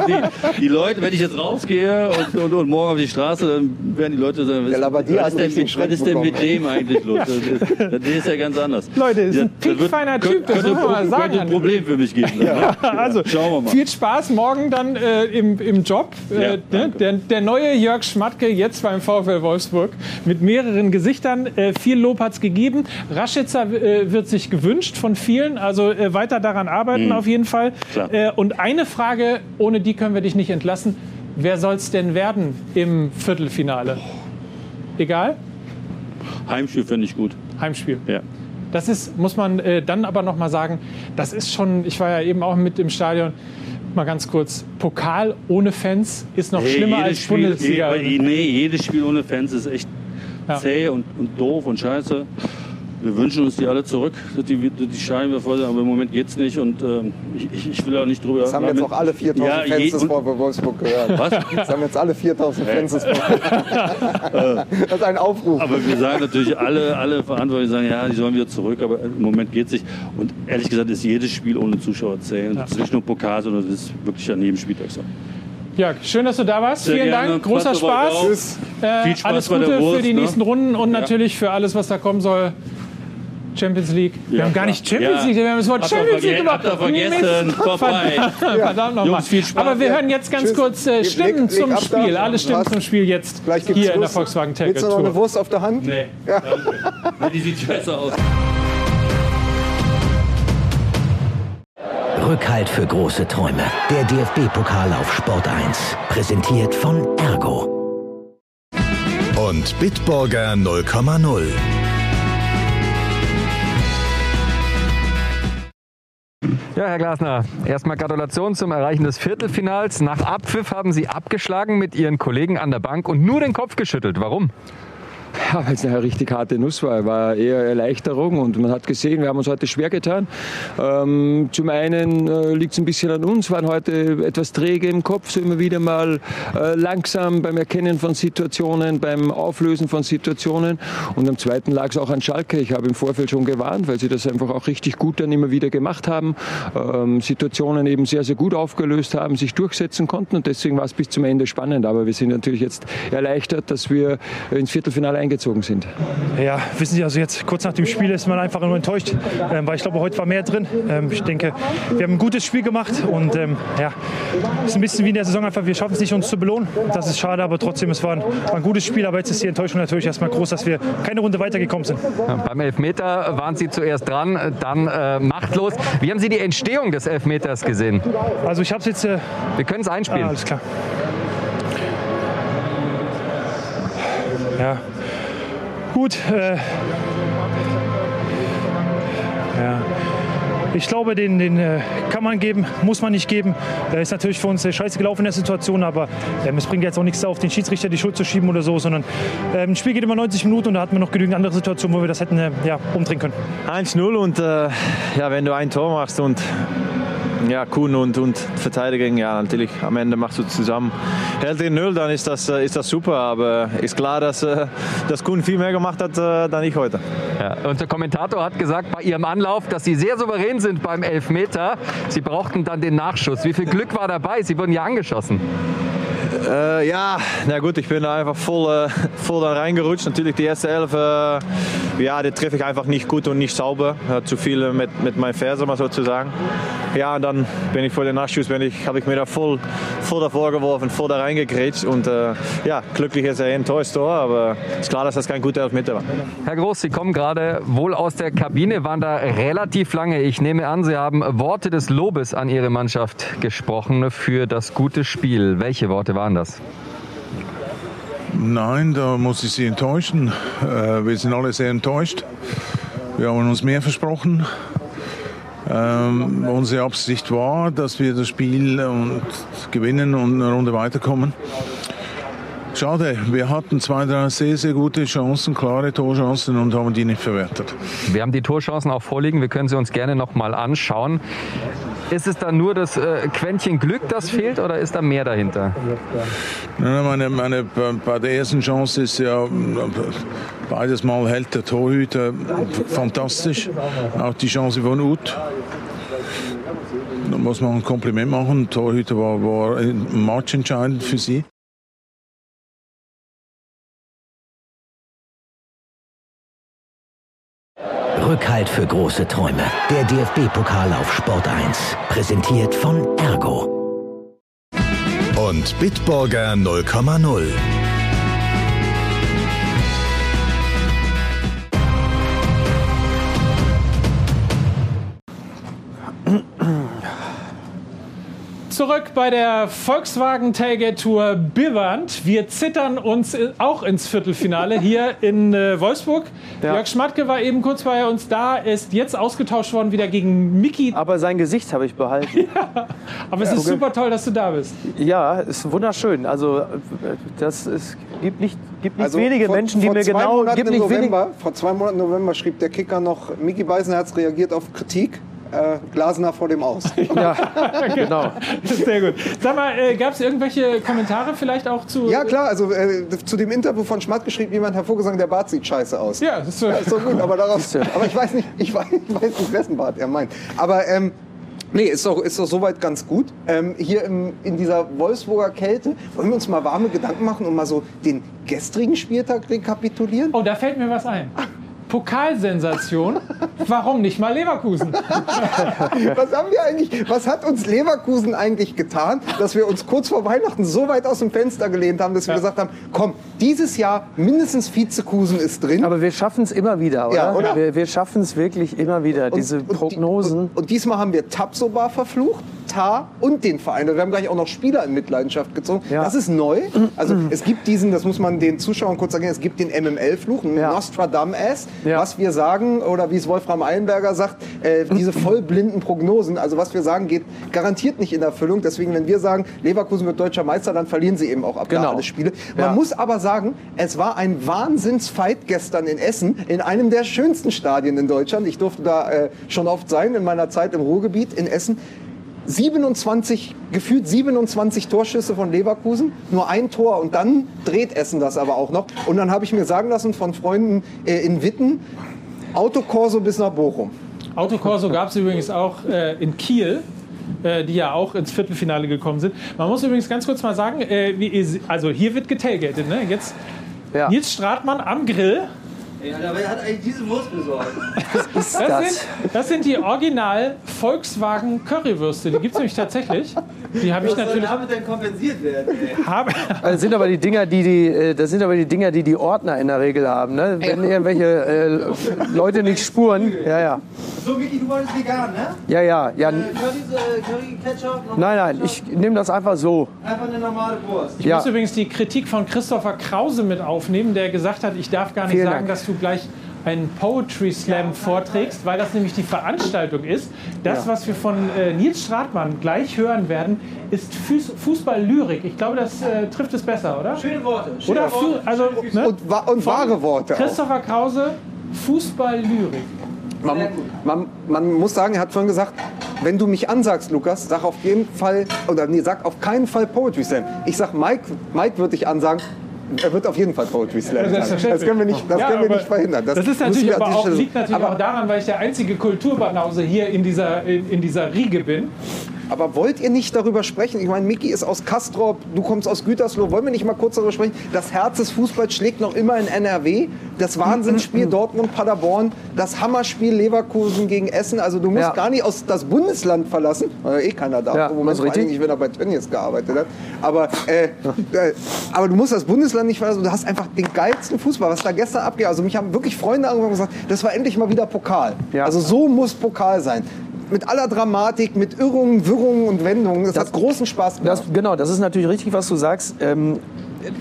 Die, die Leute, wenn ich jetzt rausgehe und, und, und morgen auf die Straße, dann werden die Leute sagen, Labbadia was, hat ist, denn, was ist denn mit dem eigentlich los? Das, das, das ist ja ganz anders. Leute, das ist ein das piekfeiner Typ, das könnte, muss man mal sagen. Könnte ein Problem für mich geben. Ja. Also, Schauen wir mal. viel Spaß morgen dann äh, im, im Job. Ja, Äh, ne? der, der neue Jörg Schmatke, jetzt beim VfL Wolfsburg, mit mehreren Gesichtern. Äh, viel Lob hat es gegeben. Raschitzer äh, wird sich gewünscht von vielen, also äh, weiter daran arbeiten auf jeden Fall. Mhm. Und eine Frage, ohne die können wir dich nicht entlassen. Wer soll es denn werden im Viertelfinale? Egal? Heimspiel finde ich gut. Heimspiel. Ja. Das ist, muss man äh, dann aber noch mal sagen, das ist schon, ich war ja eben auch mit im Stadion, mal ganz kurz, Pokal ohne Fans ist noch Hey, schlimmer als Spiel, Bundesliga. je- Nee, jedes Spiel ohne Fans ist echt Ja. zäh und, und doof und scheiße. Wir wünschen uns die alle zurück, die, die Scheiben voll sind, aber im Moment geht's nicht und ähm, ich, ich- will auch nicht drüber. Das haben jetzt auch alle 4000 Ja, Fans des VfL Wolfsburg gehört. Was? Das haben jetzt alle 4000 Fans des VfL. Das ist ein Aufruf. Aber wir sagen natürlich alle, alle Verantwortlichen sagen, ja, die sollen wieder zurück, aber im Moment geht's nicht. Und ehrlich gesagt ist jedes Spiel ohne Zuschauer zäh. Und Das ist nicht nur Pokal, sondern das ist wirklich an jedem Spieltag so. Jörg, schön, dass du da warst. Sehr Vielen gerne. Dank, großer Spaß. Tschüss. Äh, Viel Spaß alles bei der Gute für Wurst, die ne? nächsten Runden und natürlich für alles, was da kommen soll. Champions League. Wir Ja, haben gar nicht Champions Ja. League, wir haben das Wort Habt Champions League gemacht. habt vergessen. Vorbei. Verdammt nochmal. Jungs, viel Spaß. Aber wir hören jetzt ganz Tschüss. kurz äh, Stimmen leg- leg zum. Spiel. Alle Stimmen Was? zum Spiel jetzt Gleich hier in der. Volkswagen Willst du noch eine Tour. Wurst auf der Hand? Nee. Ja. Die sieht scheiße aus. Rückhalt für große Träume. Der DFB-Pokal auf Sport 1. Präsentiert von Ergo. Und Bitburger 0,0. Ja, Herr Glasner, erstmal Gratulation zum Erreichen des Viertelfinals. Nach Abpfiff haben Sie abgeschlagen mit Ihren Kollegen an der Bank und nur den Kopf geschüttelt. Warum? Ja, weil es eine richtig harte Nuss war. War eher Erleichterung und man hat gesehen, wir haben uns heute schwer getan. Ähm, zum einen äh, liegt es ein bisschen an uns, waren heute etwas träge im Kopf, so immer wieder mal äh, langsam beim Erkennen von Situationen, beim Auflösen von Situationen. Und am zweiten lag es auch an Schalke. Ich habe im Vorfeld schon gewarnt, weil sie das einfach auch richtig gut dann immer wieder gemacht haben, ähm, Situationen eben sehr, sehr gut aufgelöst haben, sich durchsetzen konnten und deswegen war es bis zum Ende spannend. Aber wir sind natürlich jetzt erleichtert, dass wir ins Viertelfinale eingezogen sind. Ja, wissen Sie, also jetzt kurz nach dem Spiel ist man einfach nur enttäuscht, ähm, weil ich glaube, heute war mehr drin. Ähm, ich denke, wir haben ein gutes Spiel gemacht und ähm, ja, es ist ein bisschen wie in der Saison einfach, wir schaffen es nicht, uns zu belohnen. Das ist schade, aber trotzdem, es war ein, war ein gutes Spiel, aber jetzt ist die Enttäuschung natürlich erstmal groß, dass wir keine Runde weitergekommen sind. Ja, beim Elfmeter waren Sie zuerst dran, dann äh, machtlos. Wie haben Sie die Entstehung des Elfmeters gesehen? Also ich habe es jetzt... Äh, Wir können es ah, einspielen. alles klar. Ja, gut. Äh, ja. Ich glaube, den, den äh, kann man geben, muss man nicht geben. Äh, ist natürlich für uns äh, scheiße gelaufen in der Situation, aber ähm, es bringt jetzt auch nichts auf den Schiedsrichter die Schuld zu schieben oder so, sondern ähm, ein Spiel geht immer 90 Minuten und da hatten wir noch genügend andere Situationen, wo wir das hätten äh, ja, umdrehen können. 1-0 und äh, ja, wenn du ein Tor machst und ja, Kuhn und, und Verteidigung, ja, natürlich am Ende machst du zusammen. Hält den Null, dann ist das, äh, ist das super, aber ist klar, dass, äh, dass Kuhn viel mehr gemacht hat, äh, dann ich heute. Ja, und der Kommentator hat gesagt bei Ihrem Anlauf, dass Sie sehr souverän sind beim Elfmeter. Sie brauchten dann den Nachschuss. Wie viel Glück war dabei? Sie wurden ja angeschossen. Äh, ja, na gut, ich bin da einfach voll, äh, voll da reingerutscht. Natürlich die erste Elf, äh, ja, die treffe ich einfach nicht gut und nicht sauber. Äh, zu viel äh, mit, mit meinen Fersen, mal sozusagen. Ja, und dann bin ich vor den Nachschuss, bin ich, habe ich mir da voll, voll davor geworfen, voll da reingekrätscht. Und äh, ja, glücklich ist er ein tolles Tor, aber ist klar, dass das kein guter Elfmeter war. Herr Groß, Sie kommen gerade wohl aus der Kabine, waren da relativ lange. Ich nehme an, Sie haben Worte des Lobes an Ihre Mannschaft gesprochen für das gute Spiel. Welche Worte waren das? Nein, da muss ich Sie enttäuschen. Äh, wir sind alle sehr enttäuscht. Wir haben uns mehr versprochen. Ähm, unsere Absicht war, dass wir das Spiel und gewinnen und eine Runde weiterkommen. Schade, wir hatten zwei, drei sehr, sehr gute Chancen, klare Torchancen und haben die nicht verwertet. Wir haben die Torchancen auch vorliegen. Wir können sie uns gerne noch mal anschauen. Ist es dann nur das äh, Quäntchen Glück, das fehlt, oder ist da mehr dahinter? Meine, meine, bei der ersten Chance ist ja beides Mal hält der Torhüter fantastisch. Auch die Chance von Uth. Da muss man ein Kompliment machen. Der Torhüter war, war matchentscheidend für sie. Rückhalt für große Träume. Der DFB-Pokal auf Sport 1. Präsentiert von Ergo. Und Bitburger 0,0. Zurück bei der Volkswagen Tailgate Tour Bivant. Wir zittern uns auch ins Viertelfinale hier in äh, Wolfsburg. Ja. Jörg Schmatke war eben kurz bei uns da, ist jetzt ausgetauscht worden wieder gegen Miki. Aber sein Gesicht habe ich behalten. Aber es ist super toll, dass du da bist. Ja, ist wunderschön. Also äh, das ist, gibt nicht, gibt nicht Also wenige vor, Menschen, die mir genau, Monaten gibt nicht November, Vor zwei Monaten November schrieb der Kicker noch, Miki Beisenherz reagiert auf Kritik. Äh, Glasner vor dem Aus. Ja, genau. Sehr gut. Sag mal, äh, gab es irgendwelche Kommentare vielleicht auch zu. Ja klar, also äh, zu dem Interview von Schmatt geschrieben jemand hervorgesagt, der Bart sieht scheiße aus. Ja, das ist so. Ja, ist so gut, aber daraus, aber ich weiß nicht, ich weiß, ich weiß nicht, wessen Bart er meint. Aber ähm, Nee, ist doch, ist doch soweit ganz gut. Ähm, hier im, in dieser Wolfsburger Kälte wollen wir uns mal warme Gedanken machen und mal so den gestrigen Spieltag rekapitulieren. Oh, da fällt mir was ein. Pokalsensation. Warum nicht mal Leverkusen? was haben wir eigentlich, was hat uns Leverkusen eigentlich getan, dass wir uns kurz vor Weihnachten so weit aus dem Fenster gelehnt haben, dass wir gesagt haben, komm, dieses Jahr mindestens Vizekusen ist drin. Aber wir schaffen es immer wieder, oder? Ja, oder? Wir, wir schaffen es wirklich immer wieder, diese Prognosen. Und, und diesmal haben wir Tabsoba verflucht, Tar und den Verein. Wir haben gleich auch noch Spieler in Mitleidenschaft gezogen. Das ist neu. Also es gibt diesen, das muss man den Zuschauern kurz sagen, es gibt den MML-Fluch, Nostradamus, was wir sagen, oder wie es Wolfram Eilenberger sagt, äh, diese vollblinden Prognosen, also was wir sagen, geht garantiert nicht in Erfüllung. Deswegen, wenn wir sagen, Leverkusen wird deutscher Meister, dann verlieren sie eben auch ab Genau. da alle Spiele. Man Ja. muss aber sagen, es war ein Wahnsinnsfight gestern in Essen, in einem der schönsten Stadien in Deutschland. Ich durfte da äh, schon oft sein in meiner Zeit im Ruhrgebiet in Essen. 27, gefühlt 27 Torschüsse von Leverkusen, nur ein Tor und dann dreht Essen das aber auch noch. Und dann habe ich mir sagen lassen von Freunden äh, in Witten, Autokorso bis nach Bochum. Autokorso gab es übrigens auch äh, in Kiel. äh, Die ja auch ins Viertelfinale gekommen sind. Man muss übrigens ganz kurz mal sagen, äh, also hier wird getailgated. Ne? Jetzt Nils Stratmann am Grill. Ey, Alter, wer hat eigentlich diese Wurst besorgt? Das, Sind, das sind die Original Volkswagen Currywürste. Die gibt es nämlich tatsächlich. Die habe ich Was soll natürlich. damit denn kompensiert werden? Habe, Das sind aber die Dinger, die die, äh, das sind aber die Dinger, die die Ordner in der Regel haben. Ne? Wenn irgendwelche äh, Leute nicht spuren, ja, ja, So, Miki, du wolltest vegan, ne? ja, ja, ja. Äh, Curry, äh, Curry Ketchup? Nein, nein, Ketchup? ich nehme das einfach so. Einfach eine normale Wurst. ich muss übrigens die Kritik von Christopher Krause mit aufnehmen, der gesagt hat, ich darf gar nicht Vielen sagen, Dank. dass du gleich einen Poetry Slam vorträgst, weil das nämlich die Veranstaltung ist. Das, was wir von äh, Nils Stratmann gleich hören werden, ist Fuß Fußball-Lyrik. Ich glaube, das äh, trifft es besser, oder? Schöne Worte. Schöne Oder Worte, also, ne? Und, wa und wahre Worte auch. Christopher Krause, Fußball-Lyrik. Man, man, man muss sagen, er hat vorhin gesagt, wenn du mich ansagst, Lukas, sag auf jeden Fall, oder nee, sag auf keinen Fall Poetry Slam. Ich sag, Mike, Mike wird dich ansagen, er wird auf jeden Fall Poetry Slam sagen. Das können wir nicht, das Ja, können wir nicht verhindern. Das, ist müssen natürlich aber auch, liegt natürlich aber, auch daran, weil ich der einzige Kulturbanause hier in dieser, in, in dieser Riege bin. Aber wollt ihr nicht darüber sprechen? Ich meine, Miki ist aus Kastrop, du kommst aus Gütersloh. Wollen wir nicht mal kurz darüber sprechen? Das Herz des Fußballs schlägt noch immer in NRW. Das Wahnsinnsspiel Dortmund-Paderborn, das Hammerspiel Leverkusen gegen Essen. Also du musst Ja. gar nicht aus das Bundesland verlassen, weil eh keiner da Ja, ist. Im Moment das ist vor allen richtig. Dingen, ich, wenn er bei Tönnies gearbeitet hat. Aber, äh, äh, aber du musst das Bundesland nicht verlassen. Du hast einfach den geilsten Fußball, was da gestern abgeht. Also mich haben wirklich Freunde angerufen und gesagt, das war endlich mal wieder Pokal. Ja. Also so muss Pokal sein. Mit aller Dramatik, mit Irrungen, Wirrungen und Wendungen. Das, hat großen Spaß gemacht. Das, genau, das ist natürlich richtig, was du sagst. Ähm,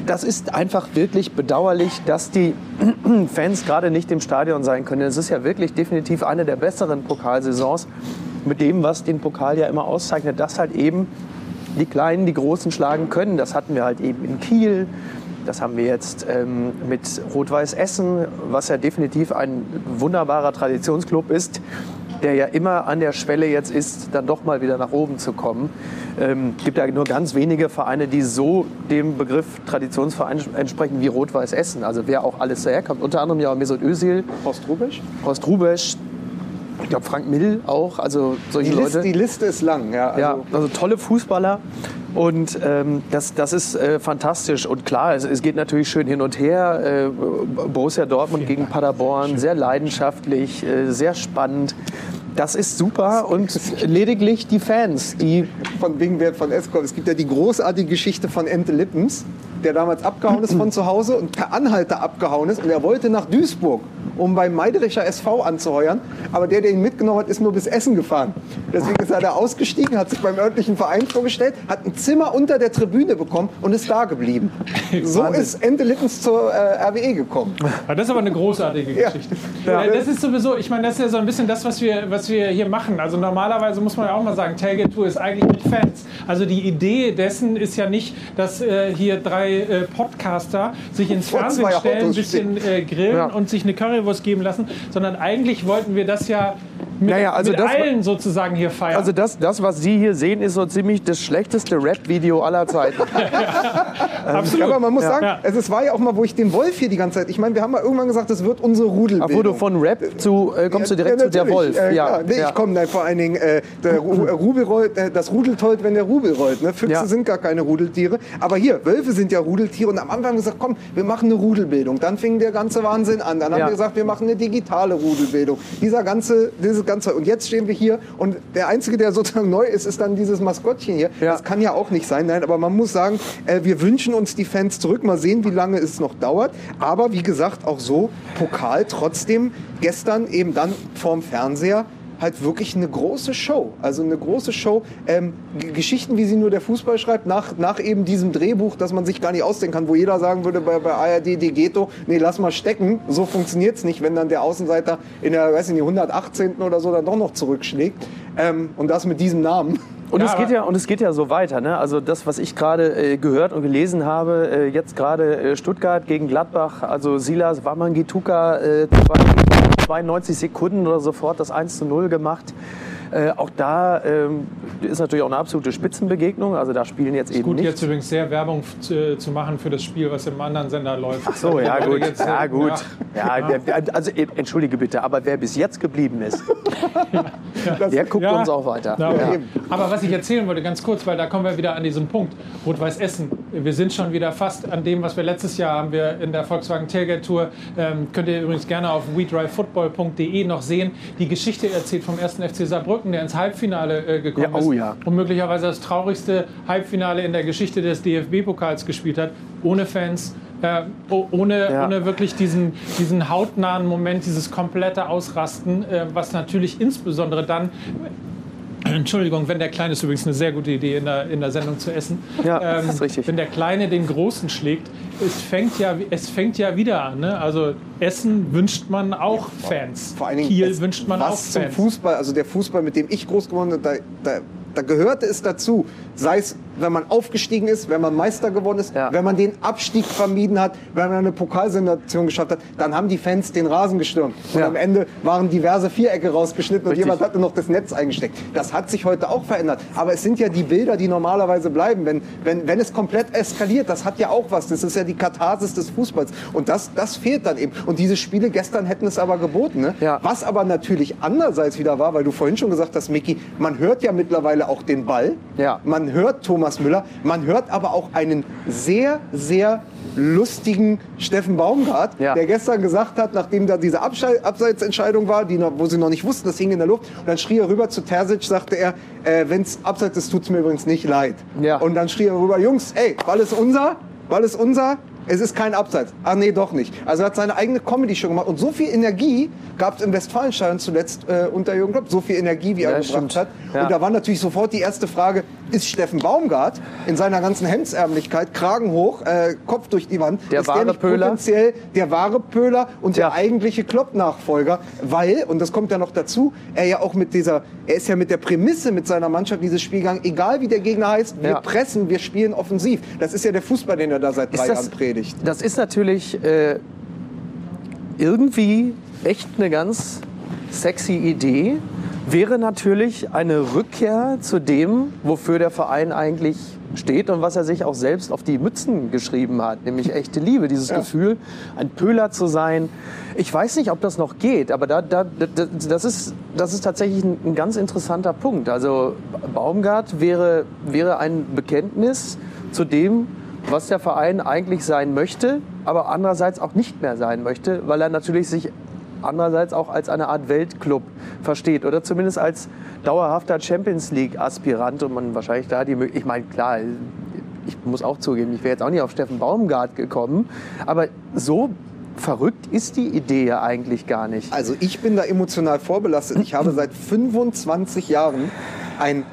das ist einfach wirklich bedauerlich, dass die Fans gerade nicht im Stadion sein können. Es ist ja wirklich definitiv eine der besseren Pokalsaisons mit dem, was den Pokal ja immer auszeichnet, dass halt eben die Kleinen die Großen schlagen können. Das hatten wir halt eben in Kiel. Das haben wir jetzt ähm, mit Rot-Weiß Essen, was ja definitiv ein wunderbarer Traditionsclub ist, der ja immer an der Schwelle jetzt ist, dann doch mal wieder nach oben zu kommen. Ähm, gibt ja nur ganz wenige Vereine, die so dem Begriff Traditionsverein entsprechen wie Rot-Weiß Essen. Also wer auch alles daherkommt. Unter anderem ja auch Mesut Özil, Horst Rubisch? Horst Rubesch, ich glaube Frank Mill auch. Also solche Die Leute. Liste, die Liste ist lang. Ja, also, Ja, also tolle Fußballer. Und ähm, das, das ist äh, fantastisch. Und klar, es, es geht natürlich schön hin und her. Äh, Borussia Dortmund gegen Paderborn, sehr leidenschaftlich, äh, sehr spannend. Das ist super und lediglich die Fans, die von wegen Wert von Escort. Es gibt ja die großartige Geschichte von Ente Lippens, der damals abgehauen ist von zu Hause und per Anhalter abgehauen ist. Und er wollte nach Duisburg, um beim Meidericher SV anzuheuern. Aber der, der ihn mitgenommen hat, ist nur bis Essen gefahren. Deswegen ist er da ausgestiegen, hat sich beim örtlichen Verein vorgestellt, hat ein Zimmer unter der Tribüne bekommen und ist da geblieben. So ist Ente Lippens zur äh, RWE gekommen. Ja, das ist aber eine großartige. Geschichte. Ja. Das ist sowieso, ich meine, das ist ja so ein bisschen das, was wir, was wir hier machen. Also normalerweise muss man ja auch mal sagen, Tailgate Tour ist eigentlich mit Fans. Also die Idee dessen ist ja nicht, dass äh, hier drei äh, Podcaster sich ins Fernsehen zwei stellen, ein bisschen äh, grillen Ja. und sich eine Currywurst geben lassen, sondern eigentlich wollten wir das ja mit, Naja, also mit das- allen sozusagen hier feiern. Also das, das, was Sie hier sehen, ist so ziemlich das schlechteste Rap-Video aller Zeiten. Absolut. Aber man muss Ja. sagen, Ja. es, es war ja auch mal, wo ich den Wolf hier die ganze Zeit. Ich meine, wir haben mal irgendwann gesagt, das wird unsere. Ach, wo du von Rap zu, äh, kommst du direkt Ja, zu der. Wolf. Äh, ja. Nee, ja. Ich komme vor allen Dingen, äh, rollt, äh, das Rudel tollt, wenn der Rubel rollt. Ne? Füchse Ja. sind gar keine Rudeltiere. Aber hier, Wölfe sind ja Rudeltiere. Und am Anfang haben wir gesagt, komm, wir machen eine Rudelbildung. Dann fing der ganze Wahnsinn an. Dann haben Ja. wir gesagt, wir machen eine digitale Rudelbildung. Dieser ganze, dieses ganze. Und jetzt stehen wir hier und der Einzige, der sozusagen neu ist, ist dann dieses Maskottchen hier. Ja. Das kann ja auch nicht sein. Nein, aber man muss sagen, äh, wir wünschen uns die Fans zurück. Mal sehen, wie lange es noch dauert. Aber wie gesagt, auch so Pokal trotzdem gestern eben dann vorm Fernseher halt wirklich eine große Show. Also eine große Show. Ähm, Geschichten, wie sie nur der Fußball schreibt, nach, nach eben diesem Drehbuch, das man sich gar nicht ausdenken kann, wo jeder sagen würde bei, bei ARD, De Geto, nee, lass mal stecken. So funktioniert's nicht, wenn dann der Außenseiter in der, weiß ich nicht, 118. oder so dann doch noch zurückschlägt. Ähm, und das mit diesem Namen. Und, Ja, es geht ja, und es geht ja so weiter. Ne? Also das, was ich gerade äh, gehört und gelesen habe, äh, jetzt gerade äh, Stuttgart gegen Gladbach, also Silas Wamangituka, äh, zwei- 92 Sekunden oder sofort das 1 zu 0 gemacht. Äh, auch da ähm, ist natürlich auch eine absolute Spitzenbegegnung. Also da spielen jetzt eben Gut, nicht. jetzt übrigens sehr Werbung zu, zu machen für das Spiel, was im anderen Sender läuft. Ach so, ja gut, jetzt, äh, ja gut. ja. Ja, der, also äh, entschuldige bitte, aber wer bis jetzt geblieben ist, der guckt Ja. uns auch weiter. Ja, Ja. Aber was ich erzählen wollte, ganz kurz, weil da kommen wir wieder an diesen Punkt. Rot-Weiß Essen. Wir sind schon wieder fast an dem, was wir letztes Jahr haben wir in der Volkswagen Tailgate Tour. Ähm, könnt ihr übrigens gerne auf wedrivefootball.de noch sehen. Die Geschichte erzählt vom ersten FC Saarbrücken, der ins Halbfinale äh, gekommen Ja, oh ist. ja. Und möglicherweise das traurigste Halbfinale in der Geschichte des DFB-Pokals gespielt hat. Ohne Fans. Äh, oh- ohne, Ja. ohne wirklich diesen, diesen hautnahen Moment, dieses komplette Ausrasten, äh, was natürlich insbesondere dann Entschuldigung, wenn der Kleine ist übrigens eine sehr gute Idee in der, in der Sendung zu essen. Ähm, Ja, das ist richtig. Wenn der Kleine den Großen schlägt, es fängt ja, es fängt ja wieder an. Ne? Also Essen wünscht man auch Fans. Vor allen Dingen Kiel es- wünscht man auch Fans. Fußball, also der Fußball, mit dem ich groß geworden bin, da, da, da gehörte es dazu. Sei es, wenn man aufgestiegen ist, wenn man Meister geworden ist, Ja. wenn man den Abstieg vermieden hat, wenn man eine Pokalsensation geschafft hat, dann haben die Fans den Rasen gestürmt. Und Ja. am Ende waren diverse Vierecke rausgeschnitten und Richtig. jemand hatte noch das Netz eingesteckt. Das hat sich heute auch verändert. Aber es sind ja die Bilder, die normalerweise bleiben. Wenn, wenn, wenn es komplett eskaliert, das hat ja auch was. Das ist ja die Katharsis des Fußballs. Und das, das fehlt dann eben. Und diese Spiele gestern hätten es aber geboten. Ne? Ja. Was aber natürlich andererseits wieder war, weil du vorhin schon gesagt hast, Micky, man hört ja mittlerweile auch den Ball. Ja. Man hört Thomas Müller. Man hört aber auch einen sehr, sehr lustigen Steffen Baumgart, Ja. der gestern gesagt hat, nachdem da diese Abschei- Abseitsentscheidung war, die noch, wo sie noch nicht wussten, das hing in der Luft, und dann schrie er rüber zu Terzic, sagte er, äh, wenn es abseits ist, tut es mir übrigens nicht leid. Ja. Und dann schrie er rüber, Jungs, ey, Ball ist unser, Ball ist unser, es ist kein Abseits. Ah nee, doch nicht. Also er hat seine eigene Comedy-Show gemacht und so viel Energie gab es im Westfalenstadion zuletzt äh, unter Jürgen Klopp, so viel Energie, wie er Ja, gebracht stimmt. hat. Ja. Und da war natürlich sofort die erste Frage, ist Steffen Baumgart in seiner ganzen Hemdsärmlichkeit, Kragen hoch, äh, Kopf durch die Wand, Der ist wahre der Pöhler? potenziell der wahre Pöhler und Ja. der eigentliche Klopp-Nachfolger, weil, und das kommt ja noch dazu, er ja auch mit dieser, er ist ja mit der Prämisse mit seiner Mannschaft dieses Spiel gegangen, egal wie der Gegner heißt, wir pressen, wir spielen offensiv. Das ist ja der Fußball, den er da seit drei Ist das- Predigt. Das ist natürlich äh, irgendwie echt eine ganz sexy Idee. Wäre natürlich eine Rückkehr zu dem, wofür der Verein eigentlich steht und was er sich auch selbst auf die Mützen geschrieben hat, nämlich echte Liebe, dieses Gefühl, ein Pöhler zu sein. Ich weiß nicht, ob das noch geht, aber da, da, da, das, ist, das ist tatsächlich ein, ein ganz interessanter Punkt. Also Baumgart wäre, wäre ein Bekenntnis zu dem, was der Verein eigentlich sein möchte, aber andererseits auch nicht mehr sein möchte, weil er natürlich sich andererseits auch als eine Art Weltclub versteht oder zumindest als dauerhafter Champions League Aspirant und man wahrscheinlich da die Möglichkeit, ich meine klar, ich muss auch zugeben, ich wäre jetzt auch nicht auf Steffen Baumgart gekommen, aber so verrückt ist die Idee ja eigentlich gar nicht. Also ich bin da emotional vorbelastet. Ich habe seit 25 Jahren ein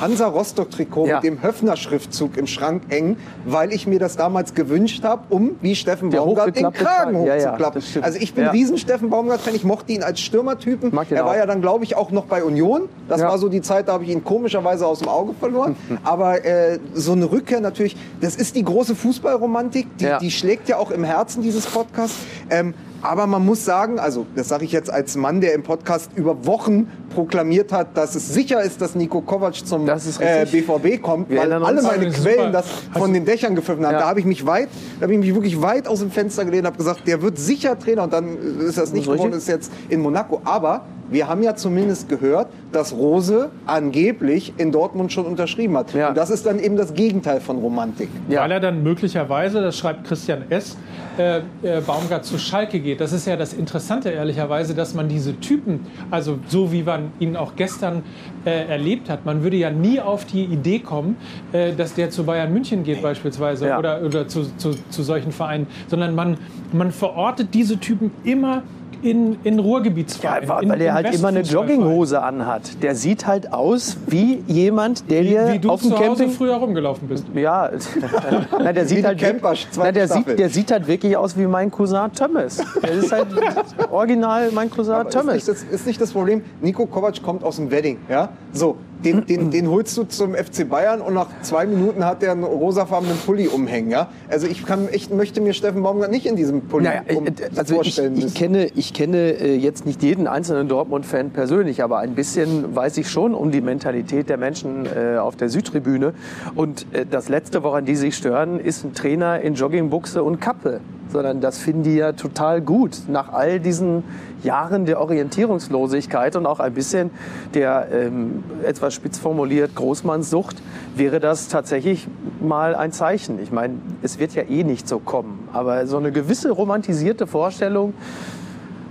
Hansa Rostock-Trikot Ja. mit dem Höfner-Schriftzug im Schrank hängen, weil ich mir das damals gewünscht habe, um wie Steffen Der Baumgart den Kragen. Ja, ja, hochzuklappen. stimmt. also ich bin Ja. riesen Steffen Baumgart-Fan. Ich mochte ihn als Stürmertypen. Er war auch. ja dann, glaube ich, auch noch bei Union. Das Ja. war so die Zeit, da habe ich ihn komischerweise aus dem Auge verloren. Aber äh, so eine Rückkehr natürlich, das ist die große Fußballromantik, die, Ja. die schlägt ja auch im Herzen dieses Podcasts. Ähm, Aber man muss sagen, also das sage ich jetzt als Mann, der im Podcast über Wochen proklamiert hat, dass es sicher ist, dass Nico Kovac zum äh, BVB kommt, Wir weil alle meine Super. Quellen das von den Dächern gepfiffen haben. Ja. Da habe ich mich weit, da habe ich mich wirklich weit aus dem Fenster gelehnt, habe gesagt, der wird sicher Trainer und dann ist das nicht Das ist geworden, ist jetzt in Monaco. Aber wir haben ja zumindest gehört, dass Rose angeblich in Dortmund schon unterschrieben hat. Und das ist dann eben das Gegenteil von Romantik. Weil er dann möglicherweise, das schreibt Christian S., äh, äh, Baumgart zu Schalke geht. Das ist ja das Interessante, ehrlicherweise, dass man diese Typen, also so wie man ihn auch gestern äh, erlebt hat, man würde ja nie auf die Idee kommen, äh, dass der zu Bayern München geht beispielsweise Ja. oder, oder zu, zu, zu solchen Vereinen, sondern man, man verortet diese Typen immer in, in Ruhrgebietsvereinen. Ja, in, weil er in halt immer eine. Jogginghose anhat. Der sieht halt aus wie jemand, der dir Wie du auf dem zu Hause Camping... früher rumgelaufen bist. Ja, Nein, der Wie sieht halt Camper, Nein, zweite der, Staffel. sieht, der sieht halt wirklich aus wie mein Cousin Thomas. Der ist halt original mein Cousin Aber Thomas. Ist nicht, das, ist nicht das Problem. Nico Kovac kommt aus dem Wedding. Ja? So, den, den, den holst du zum FC Bayern und nach zwei Minuten hat er einen rosafarbenen Pulli umhängen. Ja? Also ich kann echt, möchte mir Steffen Baumgart nicht in diesem Pulli Naja, um, äh, also ich, vorstellen ich müssen. kenne, ich kenne äh, jetzt nicht jeden einzelnen Dortmund-Fan persönlich, aber ein bisschen weiß ich schon um die Mentalität der Menschen äh, auf der Südtribüne. Und äh, das Letzte, woran die sich stören, ist ein Trainer in Joggingbuchse und Kappe. Sondern das finden die ja total gut. Nach all diesen Jahren der Orientierungslosigkeit und auch ein bisschen der, ähm, etwas spitz formuliert, Großmannssucht, wäre das tatsächlich mal ein Zeichen. Ich meine, es wird ja eh nicht so kommen. Aber so eine gewisse romantisierte Vorstellung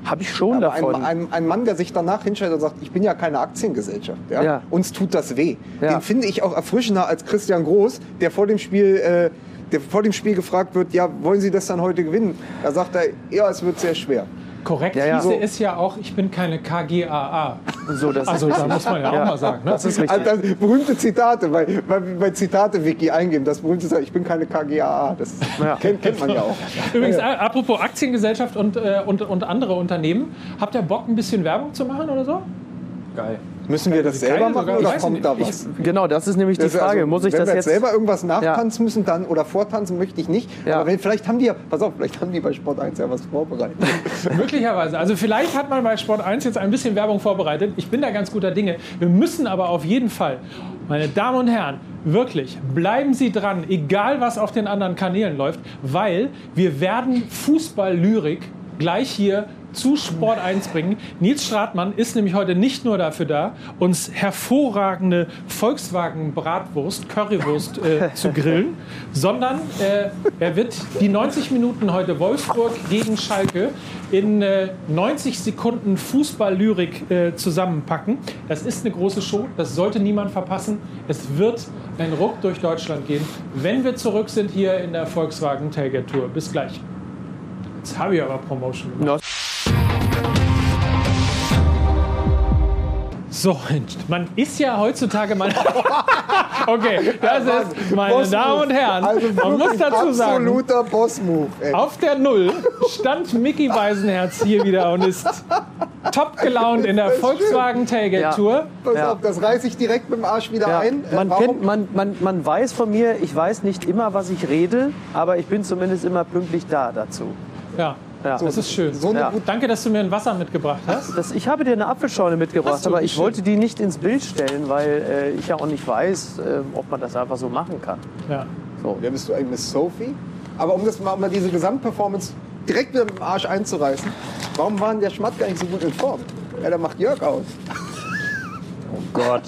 habe ich schon Aber davon. ein, ein, ein Mann, der sich danach hinstellt und sagt, ich bin ja keine Aktiengesellschaft. Ja? Ja. Uns tut das weh. Ja. Den finde ich auch erfrischender als Christian Groß, der vor dem Spiel... Äh, der vor dem Spiel gefragt wird, ja, wollen Sie das dann heute gewinnen? Da sagt er, ja, es wird sehr schwer. Korrekt Ja, ja. hieße So. es ja auch, ich bin keine KGAA. So, das also ist da richtig. muss man ja, Ja, auch mal sagen. Ne? das ist richtig. Also das berühmte Zitate, bei, bei, bei Zitate-Wiki eingeben, das berühmte Zitat, ich bin keine KGAA, das kennt, kennt man ja auch. Übrigens, a- apropos Aktiengesellschaft und, äh, und, und andere Unternehmen, habt ihr Bock, ein bisschen Werbung zu machen oder so? Geil. Müssen wir das selber machen ich oder kommt da Ich- was? Genau, das ist nämlich die Das ist Frage. also, Muss ich wenn das wir jetzt selber irgendwas nachtanzen müssen dann oder vortanzen möchte ich nicht. Ja. Aber wenn, vielleicht haben die ja, pass auf, vielleicht haben die bei Sport 1 ja was vorbereitet. Möglicherweise. Also vielleicht hat man bei Sport 1 jetzt ein bisschen Werbung vorbereitet. Ich bin da ganz guter Dinge. Wir müssen aber auf jeden Fall, meine Damen und Herren, wirklich, bleiben Sie dran, egal was auf den anderen Kanälen läuft, weil wir werden Fußball-Lyrik gleich hier zu Sport 1 bringen. Nils Stratmann ist nämlich heute nicht nur dafür da, uns hervorragende Volkswagen-Bratwurst, Currywurst äh, zu grillen, sondern äh, er wird die 90 Minuten heute Wolfsburg gegen Schalke in äh, 90 Sekunden Fußball-Lyrik äh, zusammenpacken. Das ist eine große Show, das sollte niemand verpassen. Es wird ein Ruck durch Deutschland gehen, wenn wir zurück sind hier in der Volkswagen Tailgate Tour. Bis gleich. Jetzt habe ich aber Promotion gemacht. So, man ist ja heutzutage mal. okay, das ist, meine Boss-Move. Damen und Herren, Also man muss dazu sagen, Absoluter Boss-Move. auf der Null stand Mickey Beisenherz hier wieder und ist top gelaunt in der Volkswagen Tailgate Tour. Pass Ja. auf, das reiße ich direkt mit dem Arsch wieder Ja, ein. Äh, man, warum- kennt, man, man, man weiß von mir, ich weiß nicht immer, was ich rede, aber ich bin zumindest immer pünktlich da dazu. Ja, Ja. das ist schön. so eine Ja. Danke, dass du mir ein Wasser mitgebracht hast. Das, ich habe dir eine Apfelschorle mitgebracht, aber ich schön. wollte die nicht ins Bild stellen, weil äh, ich ja auch nicht weiß, äh, ob man das einfach so machen kann. Ja. So. Wer bist du eigentlich, Miss Sophie? Aber um das mal, um mal diese Gesamtperformance direkt mit dem Arsch einzureißen, warum war denn der Schmatt gar nicht so gut in Form? Ja, da macht Jörg aus. Gott.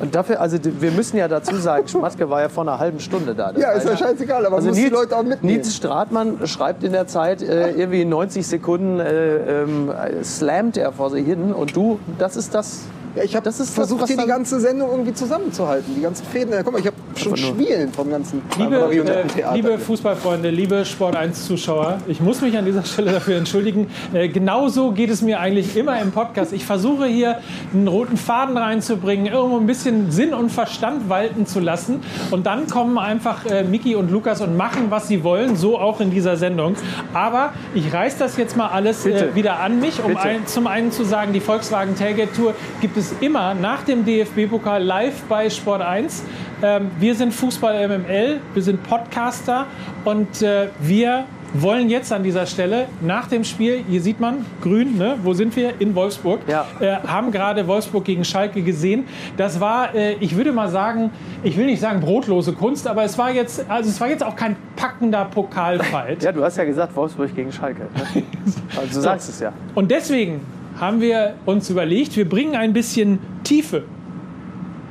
Und dafür, also wir müssen ja dazu sagen, Schmatke war ja vor einer halben Stunde da. Das Ja, ist ja scheißegal, aber also muss die Nils, Leute auch mitnehmen. Nils Stratmann schreibt in der Zeit äh, irgendwie in 90 Sekunden äh, äh, slammt er vor sich hin und du, das ist das. Ja, ich habe versucht, hier die ganze Sendung irgendwie zusammenzuhalten. Die ganzen Fäden. Ja, guck mal, ich habe schon Schwielen vom ganzen Liebe, äh, liebe Fußballfreunde, liebe Sport 1 Zuschauer, ich muss mich an dieser Stelle dafür entschuldigen. Äh, genauso geht es mir eigentlich immer im Podcast. Ich versuche hier einen roten Faden reinzubringen, irgendwo ein bisschen Sinn und Verstand walten zu lassen. Und dann kommen einfach äh, Miki und Lukas und machen, was sie wollen, so auch in dieser Sendung. Aber ich reiß das jetzt mal alles äh, wieder an mich, um ein, zum einen zu sagen, die Volkswagen Tailgate Tour gibt es immer nach dem DFB-Pokal live bei Sport 1. Ähm, wir sind Fußball MML, wir sind Podcaster und äh, wir wollen jetzt an dieser Stelle nach dem Spiel, hier sieht man grün, ne? wo sind wir? In Wolfsburg. Äh, haben gerade Wolfsburg gegen Schalke gesehen. Das war, äh, ich würde mal sagen, ich will nicht sagen brotlose Kunst, aber es war jetzt, also es war jetzt auch kein packender Pokalfight. Ja, du hast ja gesagt, Wolfsburg gegen Schalke. Ne? Also du sagst es ja. Und deswegen haben wir uns überlegt, wir bringen ein bisschen Tiefe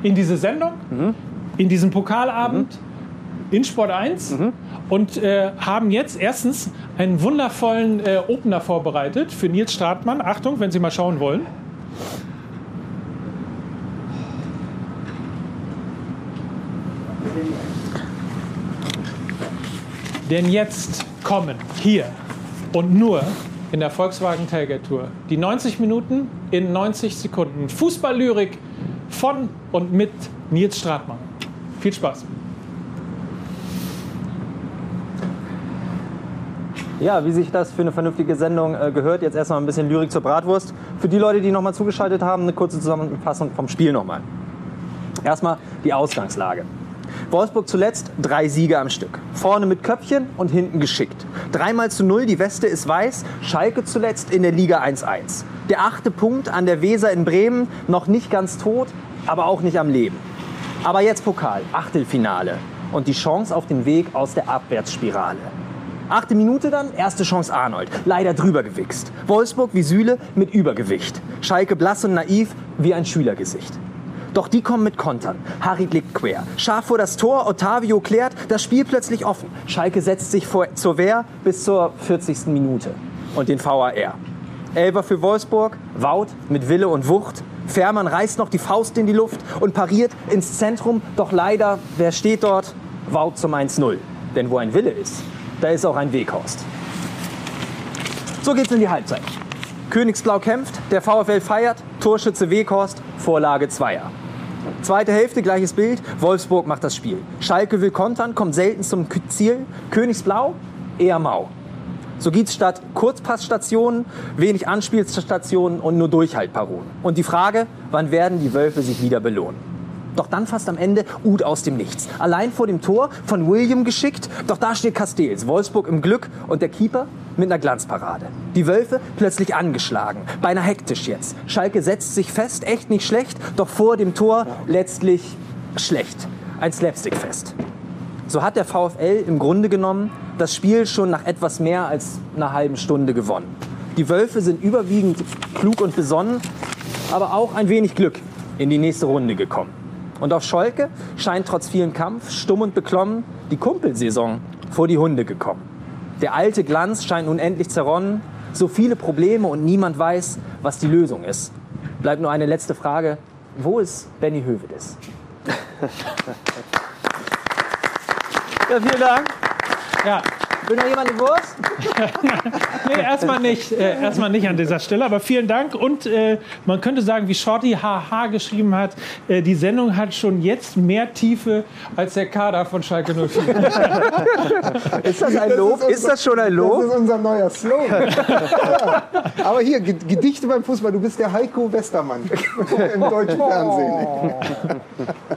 in diese Sendung, in diesen Pokalabend, in Sport 1 und äh, haben jetzt erstens einen wundervollen äh, Opener vorbereitet für Nils Stratmann. Achtung, wenn Sie mal schauen wollen. Denn jetzt kommen hier und nur in der Volkswagen Tailgate Tour die 90 Minuten in 90 Sekunden Fußballlyrik von und mit Nils Stratmann. Viel Spaß. Ja, wie sich das für eine vernünftige Sendung äh, gehört, jetzt erstmal ein bisschen Lyrik zur Bratwurst. Für die Leute, die nochmal zugeschaltet haben, eine kurze Zusammenfassung vom Spiel nochmal. Erstmal die Ausgangslage. Wolfsburg zuletzt drei Siege am Stück. Vorne mit Köpfchen und hinten geschickt. Dreimal zu null, die Weste ist weiß. Schalke zuletzt in der Liga 1-1. Der achte Punkt an der Weser in Bremen, noch nicht ganz tot, aber auch nicht am Leben. Aber jetzt Pokal, Achtelfinale und die Chance auf den Weg aus der Abwärtsspirale. Achte Minute dann, erste Chance Arnold. Leider drüber gewichst. Wolfsburg wie Süle mit Übergewicht. Schalke blass und naiv wie ein Schülergesicht. Doch die kommen mit Kontern. Harit liegt quer. Scharf vor das Tor, Ottavio klärt, das Spiel plötzlich offen. Schalke setzt sich vor, zur Wehr bis zur 40. Minute. Und den VAR. Elber für Wolfsburg, Wout mit Wille und Wucht. Fährmann reißt noch die Faust in die Luft und pariert ins Zentrum. Doch leider, wer steht dort? Wout zum 1-0. Denn wo ein Wille ist, da ist auch ein Weghorst. So geht's in die Halbzeit. Königsblau kämpft, der VfL feiert, Torschütze Weghorst, Vorlage Zweier. Zweite Hälfte, gleiches Bild, Wolfsburg macht das Spiel. Schalke will kontern, kommt selten zum Ziel. Königsblau, eher mau. So geht's statt Kurzpassstationen, wenig Anspielstationen und nur Durchhaltparolen. Und die Frage, wann werden die Wölfe sich wieder belohnen? Doch dann fast am Ende Uth aus dem Nichts. Allein vor dem Tor von William geschickt. Doch da steht Castells, Wolfsburg im Glück und der Keeper mit einer Glanzparade. Die Wölfe plötzlich angeschlagen. Beinahe hektisch jetzt. Schalke setzt sich fest, echt nicht schlecht. Doch vor dem Tor letztlich schlecht. Ein Slapstickfest. So hat der VfL im Grunde genommen das Spiel schon nach etwas mehr als einer halben Stunde gewonnen. Die Wölfe sind überwiegend klug und besonnen, aber auch ein wenig Glück in die nächste Runde gekommen. Und auf Schalke scheint trotz vielen Kampf, stumm und beklommen, die Kumpelsaison vor die Hunde gekommen. Der alte Glanz scheint nun endlich zerronnen, so viele Probleme und niemand weiß, was die Lösung ist. Bleibt nur eine letzte Frage, wo ist Benny Hövedes? Ja, vielen Dank. Ja. Will noch jemand eine Wurst? nee, erstmal nicht, äh, erstmal nicht an dieser Stelle, aber vielen Dank. Und äh, man könnte sagen, wie Shorty HH geschrieben hat, äh, die Sendung hat schon jetzt mehr Tiefe als der Kader von Schalke 04. ist das ein Lob? Ist das schon ein Lob? Das ist unser neuer Slogan. ja. Aber hier, Ge- Gedichte beim Fußball, du bist der Heiko Westermann im deutschen Fernsehen.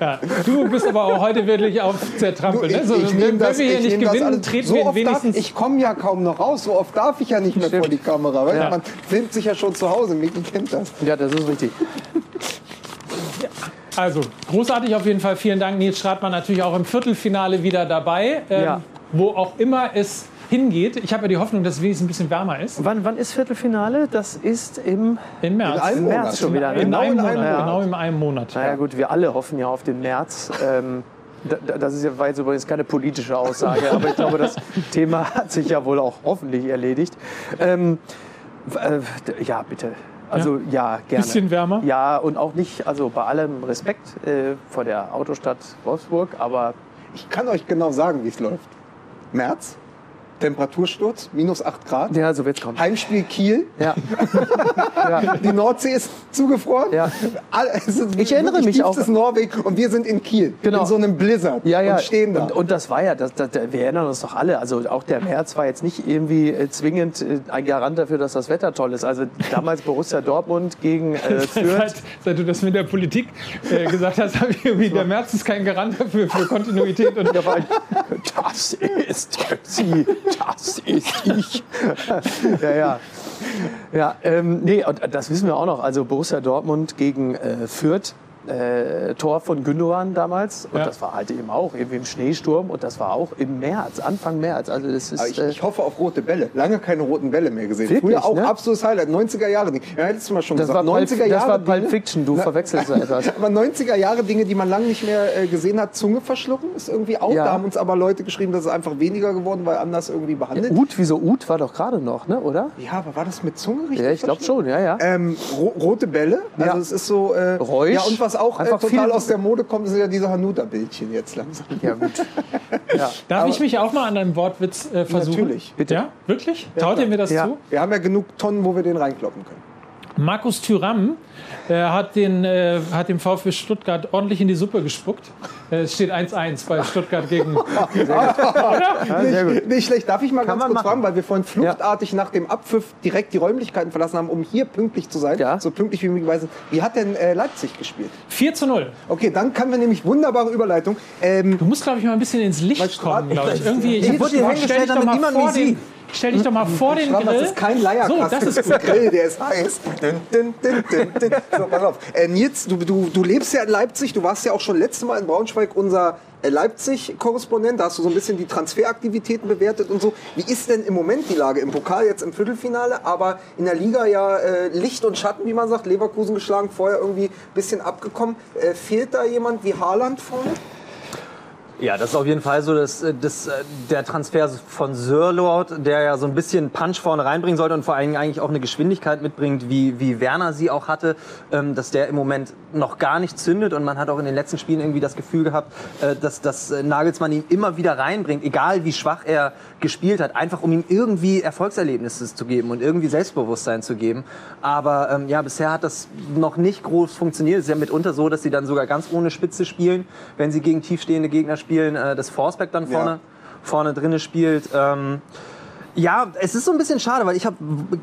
Ja, du bist aber auch heute wirklich auf zertrampeln. Du, ne? So, wenn wir hier ich nicht das gewinnen, treten so wir oft darf, wenigstens. Ich komme ja kaum noch raus, so oft darf ich ja nicht mehr vor die Kamera. Ja. Man filmt sich ja schon zu Hause, Micky kennt das. Ja, das ist richtig. Also, großartig auf jeden Fall. Vielen Dank, Nils Stratmann. Natürlich auch im Viertelfinale wieder dabei. Ähm, Ja. Wo auch immer es hingeht. Ich habe ja die Hoffnung, dass es wenigstens ein bisschen wärmer ist. Wann, wann ist Viertelfinale? Das ist im, Im März. In einem März schon wieder. ne? In einem Monat, genau einem Monat. Naja gut, wir alle hoffen ja auf den März. Ähm, das ist ja, war jetzt übrigens keine politische Aussage, aber ich glaube, das Thema hat sich ja wohl auch hoffentlich erledigt. Ähm, äh, ja, bitte. Also ja, gerne. Bisschen wärmer? Ja, und auch nicht, also bei allem Respekt äh, vor der Autostadt Wolfsburg, aber Ich kann euch genau sagen, wie es läuft. März, Temperatursturz, minus 8 Grad. Ja, so wird's kommen. Heimspiel Kiel. Ja. Die Nordsee ist zugefroren. Ja. Es ist Ich erinnere mich auch- tiefstes Norwegen und wir sind in Kiel. Genau. In so einem Blizzard. Ja, ja. Und stehen da. Und, und das war ja, das, das, wir erinnern uns doch alle. Also auch der März war jetzt nicht irgendwie äh, zwingend äh, ein Garant dafür, dass das Wetter toll ist. Also damals Borussia Dortmund gegen äh, Fürth. Seit, seit du das mit der Politik äh, gesagt hast, habe ich irgendwie, der März ist kein Garant dafür für Kontinuität. Und Das ist sie. Das ist ich. ja, ja. Ja, ähm, nee, und das wissen wir auch noch. Also Borussia Dortmund gegen äh, Fürth. Äh, Tor von Gündogan damals und Ja. das war halt eben auch irgendwie im Schneesturm und das war auch im März, Anfang März. Also das ist ich, äh, ich hoffe auf rote Bälle. Lange keine roten Bälle mehr gesehen. Wirklich, Früher auch ne? absolutes Highlight. 90er Jahre. Ja, hättest du mal schon das war, gesagt. Pulp, 90er das Jahre war Pulp Fiction, du Na- verwechselst etwas. Aber 90er Jahre Dinge, die man lange nicht mehr äh, gesehen hat, Zunge verschlucken, ist irgendwie out. Ja. Da haben uns aber Leute geschrieben, dass es einfach weniger geworden, weil anders irgendwie behandelt. Ut, wieso Ut war doch gerade noch, ne, oder? Ja, aber war das mit Zunge richtig? Ja, ich glaube schon, ja, ja. Ähm, ro rote Bälle, also Ja. es ist so. Äh, Räusch. Ja, und was auch äh, Einfach total aus der Mode kommt, sind ja diese Hanuta-Bildchen jetzt langsam. Ja, gut. Ja. Darf Aber- ich mich auch mal an einem Wortwitz äh, versuchen? Natürlich. Bitte. Ja? Wirklich? Traut ihr mir das ja. zu? Wir haben ja genug Tonnen, wo wir den reinkloppen können. Markus Thüram äh, hat, den, äh, hat dem VfB Stuttgart ordentlich in die Suppe gespuckt. Äh, es steht 1-1 bei Stuttgart gegen. nicht, nicht schlecht. Darf ich mal ganz man kurz machen. fragen, weil wir vorhin fluchtartig nach dem Abpfiff direkt die Räumlichkeiten verlassen haben, um hier pünktlich zu sein. Ja. So pünktlich wie möglich. Wie hat denn äh, Leipzig gespielt? 4 zu 0. Okay, dann können wir nämlich wunderbare Überleitung. Ähm, Du musst, glaube ich, mal ein bisschen ins Licht kommen, glaube ich. Irgendwie, Ich wurde hier stell hingestellt, damit niemand mich sieht. Stell dich doch mal vor den Grill. das ist kein Leierkasten. So, das ist ein. Grill, der ist heiß. Dün, dün, dün, dün, dün. So, pass auf. Äh, Nils, du, du, du lebst ja in Leipzig. Du warst ja auch schon letztes Mal in Braunschweig unser äh, Leipzig-Korrespondent. Da hast du so ein bisschen die Transferaktivitäten bewertet und so. Wie ist denn im Moment die Lage? Im Pokal jetzt im Viertelfinale, aber in der Liga ja äh, Licht und Schatten, wie man sagt. Leverkusen geschlagen, vorher irgendwie ein bisschen abgekommen. Äh, fehlt da jemand wie Haaland vorne? Ja, das ist auf jeden Fall so, dass, äh, dass äh, der Transfer von Sörlot, der ja so ein bisschen Punch vorne reinbringen sollte und vor allem eigentlich auch eine Geschwindigkeit mitbringt, wie, wie Werner sie auch hatte, ähm, dass der im Moment noch gar nicht zündet und man hat auch in den letzten Spielen irgendwie das Gefühl gehabt, äh, dass, dass Nagelsmann ihn immer wieder reinbringt, egal wie schwach er gespielt hat, einfach um ihm irgendwie Erfolgserlebnisse zu geben und irgendwie Selbstbewusstsein zu geben. Aber ähm, ja, bisher hat das noch nicht groß funktioniert. Es ist ja mitunter so, dass sie dann sogar ganz ohne Spitze spielen, wenn sie gegen tiefstehende Gegner spielen, äh, dass Forsberg dann vorne, Ja. vorne drinne spielt. Ähm, ja, es ist so ein bisschen schade, weil ich habe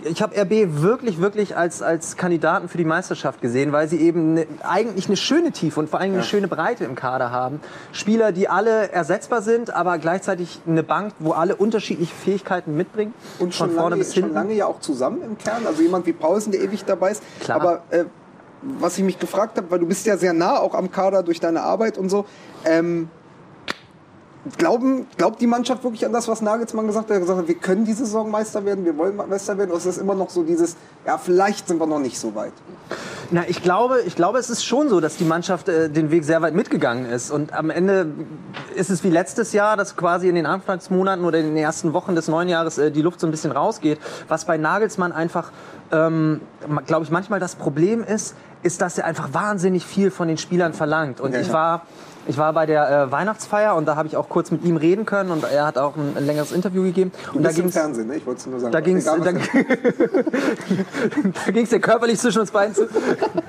ich hab RB wirklich, wirklich als, als Kandidaten für die Meisterschaft gesehen, weil sie eben ne, eigentlich eine schöne Tiefe und vor allem eine schöne Breite im Kader haben. Spieler, die alle ersetzbar sind, aber gleichzeitig eine Bank, wo alle unterschiedliche Fähigkeiten mitbringen. Und von schon vorne lange, bis schon hinten. lange ja auch zusammen im Kern. Also jemand wie Paulsen, der ewig dabei ist. Klar. Aber äh, was ich mich gefragt habe, weil du bist ja sehr nah auch am Kader durch deine Arbeit und so. Ähm, glauben, glaubt die Mannschaft wirklich an das, was Nagelsmann gesagt hat? Er hat gesagt, wir können diese Saison Meister werden, wir wollen Meister werden. Oder ist das immer noch so dieses, ja, vielleicht sind wir noch nicht so weit? Na, ich glaube, ich glaube, es ist schon so, dass die Mannschaft äh, den Weg sehr weit mitgegangen ist. Und am Ende ist es wie letztes Jahr, dass quasi in den Anfangsmonaten oder in den ersten Wochen des neuen Jahres äh, die Luft so ein bisschen rausgeht. Was bei Nagelsmann einfach, ähm, glaube ich, manchmal das Problem ist, ist, dass er einfach wahnsinnig viel von den Spielern verlangt. Und Ja. ich war ich war bei der äh, Weihnachtsfeier und da habe ich auch kurz mit ihm reden können und er hat auch ein, ein längeres Interview gegeben. Du und da ging's- Fernsehen, ne? Ich wollte es nur sagen. da ging es da, da ging's ja körperlich zwischen uns beiden zu.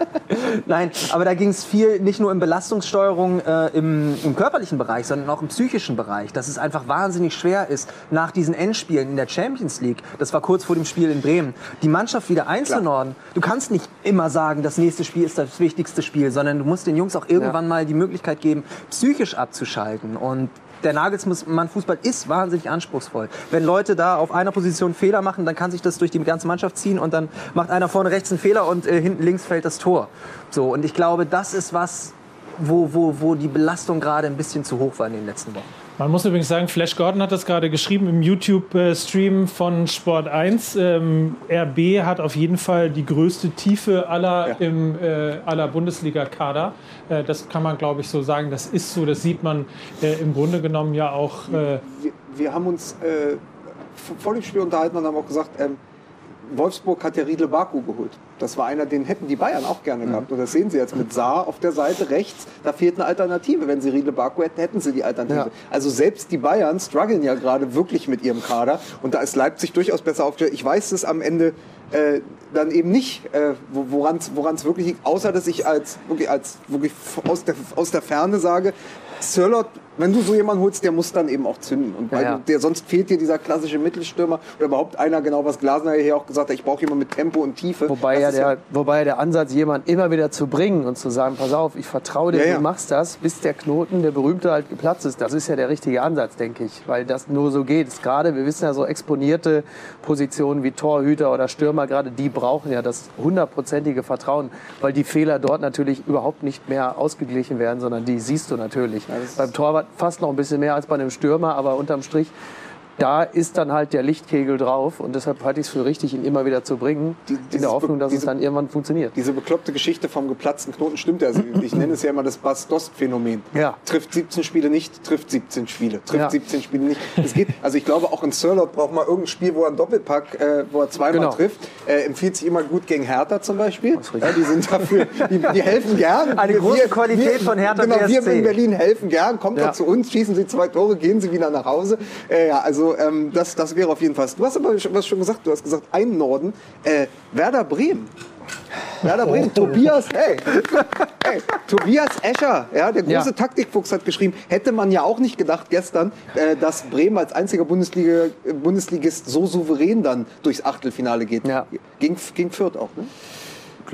Nein, aber da ging es viel nicht nur in Belastungssteuerung äh, im, im körperlichen Bereich, sondern auch im psychischen Bereich. Dass es einfach wahnsinnig schwer ist, nach diesen Endspielen in der Champions League, das war kurz vor dem Spiel in Bremen, die Mannschaft wieder einzunorden. Du kannst nicht immer sagen, das nächste Spiel ist das wichtigste Spiel, sondern du musst den Jungs auch irgendwann mal die Möglichkeit geben, psychisch abzuschalten. Und der Nagelsmann-Fußball ist wahnsinnig anspruchsvoll. Wenn Leute da auf einer Position Fehler machen, dann kann sich das durch die ganze Mannschaft ziehen und dann macht einer vorne rechts einen Fehler und äh, hinten links fällt das Tor. So, und ich glaube, das ist was, wo, wo, wo die Belastung gerade ein bisschen zu hoch war in den letzten Wochen. Man muss übrigens sagen, Flash Gordon hat das gerade geschrieben im YouTube-Stream von Sport 1. Ähm, RB hat auf jeden Fall die größte Tiefe aller, im, äh, aller Bundesliga-Kader. Äh, das kann man, glaube ich, so sagen. Das ist so, das sieht man äh, im Grunde genommen ja auch. Äh, wir, wir haben uns äh, vor dem Spiel unterhalten und haben auch gesagt, ähm, Wolfsburg hat ja Riedle Baku geholt. Das war einer, den hätten die Bayern auch gerne gehabt. Und das sehen sie jetzt mit Saar auf der Seite rechts. Da fehlt eine Alternative. Wenn sie Riedle Baku hätten, hätten sie die Alternative. Ja. Also selbst die Bayern strugglen ja gerade wirklich mit ihrem Kader. Und da ist Leipzig durchaus besser aufgestellt. Ich weiß es am Ende äh, dann eben nicht, äh, woran es wirklich liegt. Außer, dass ich als, wirklich, als wirklich aus, der, aus der Ferne sage, Sörlot wenn du so jemanden holst, der muss dann eben auch zünden. Und weil Ja, ja. Der, sonst fehlt dir dieser klassische Mittelstürmer oder überhaupt einer, genau was Glasner hier auch gesagt hat, ich brauche jemanden mit Tempo und Tiefe. Wobei ja, der, wobei der Ansatz, jemanden immer wieder zu bringen und zu sagen, pass auf, ich vertraue dir, du machst das, bis der Knoten, der berühmte, halt geplatzt ist. Das ist ja der richtige Ansatz, denke ich, weil das nur so geht. Gerade, wir wissen ja, so exponierte Positionen wie Torhüter oder Stürmer, gerade die brauchen ja das hundertprozentige Vertrauen, weil die Fehler dort natürlich überhaupt nicht mehr ausgeglichen werden, sondern die siehst du natürlich. Beim Torwart fast noch ein bisschen mehr als bei einem Stürmer, aber unterm Strich da ist dann halt der Lichtkegel drauf und deshalb halte ich es für richtig, ihn immer wieder zu bringen, in dieses der Hoffnung, dass es diese- dann irgendwann funktioniert. Diese bekloppte Geschichte vom geplatzten Knoten stimmt ja. Also ich nenne es ja immer das Bast-Dost-Phänomen. Ja. Trifft 17 Spiele nicht, trifft 17 Spiele. Trifft Ja. 17 Spiele nicht. Es geht, also ich glaube, auch in Sirlot braucht man irgendein Spiel, wo er einen Doppelpack, äh, wo er zweimal Genau. trifft. Äh, empfiehlt sich immer gut gegen Hertha zum Beispiel. Ja, die sind dafür, die, die helfen gern. Eine Wir- große wir- Qualität wir, von Hertha Genau, wir BSC. in Berlin helfen gern. Kommt Ja. zu uns, schießen Sie zwei Tore, gehen Sie wieder nach Hause. Äh, ja, also ähm, das, das wäre auf jeden Fall. Du hast aber was schon gesagt, du hast gesagt, ein Norden. Äh, Werder Bremen. Werder Bremen, Tobias, hey, hey, Tobias Escher, ja, der große Ja. Taktikfuchs hat geschrieben, hätte man ja auch nicht gedacht gestern, äh, dass Bremen als einziger Bundesliga, Bundesligist so souverän dann durchs Achtelfinale geht. Ja. Gegen, gegen Fürth auch, ne?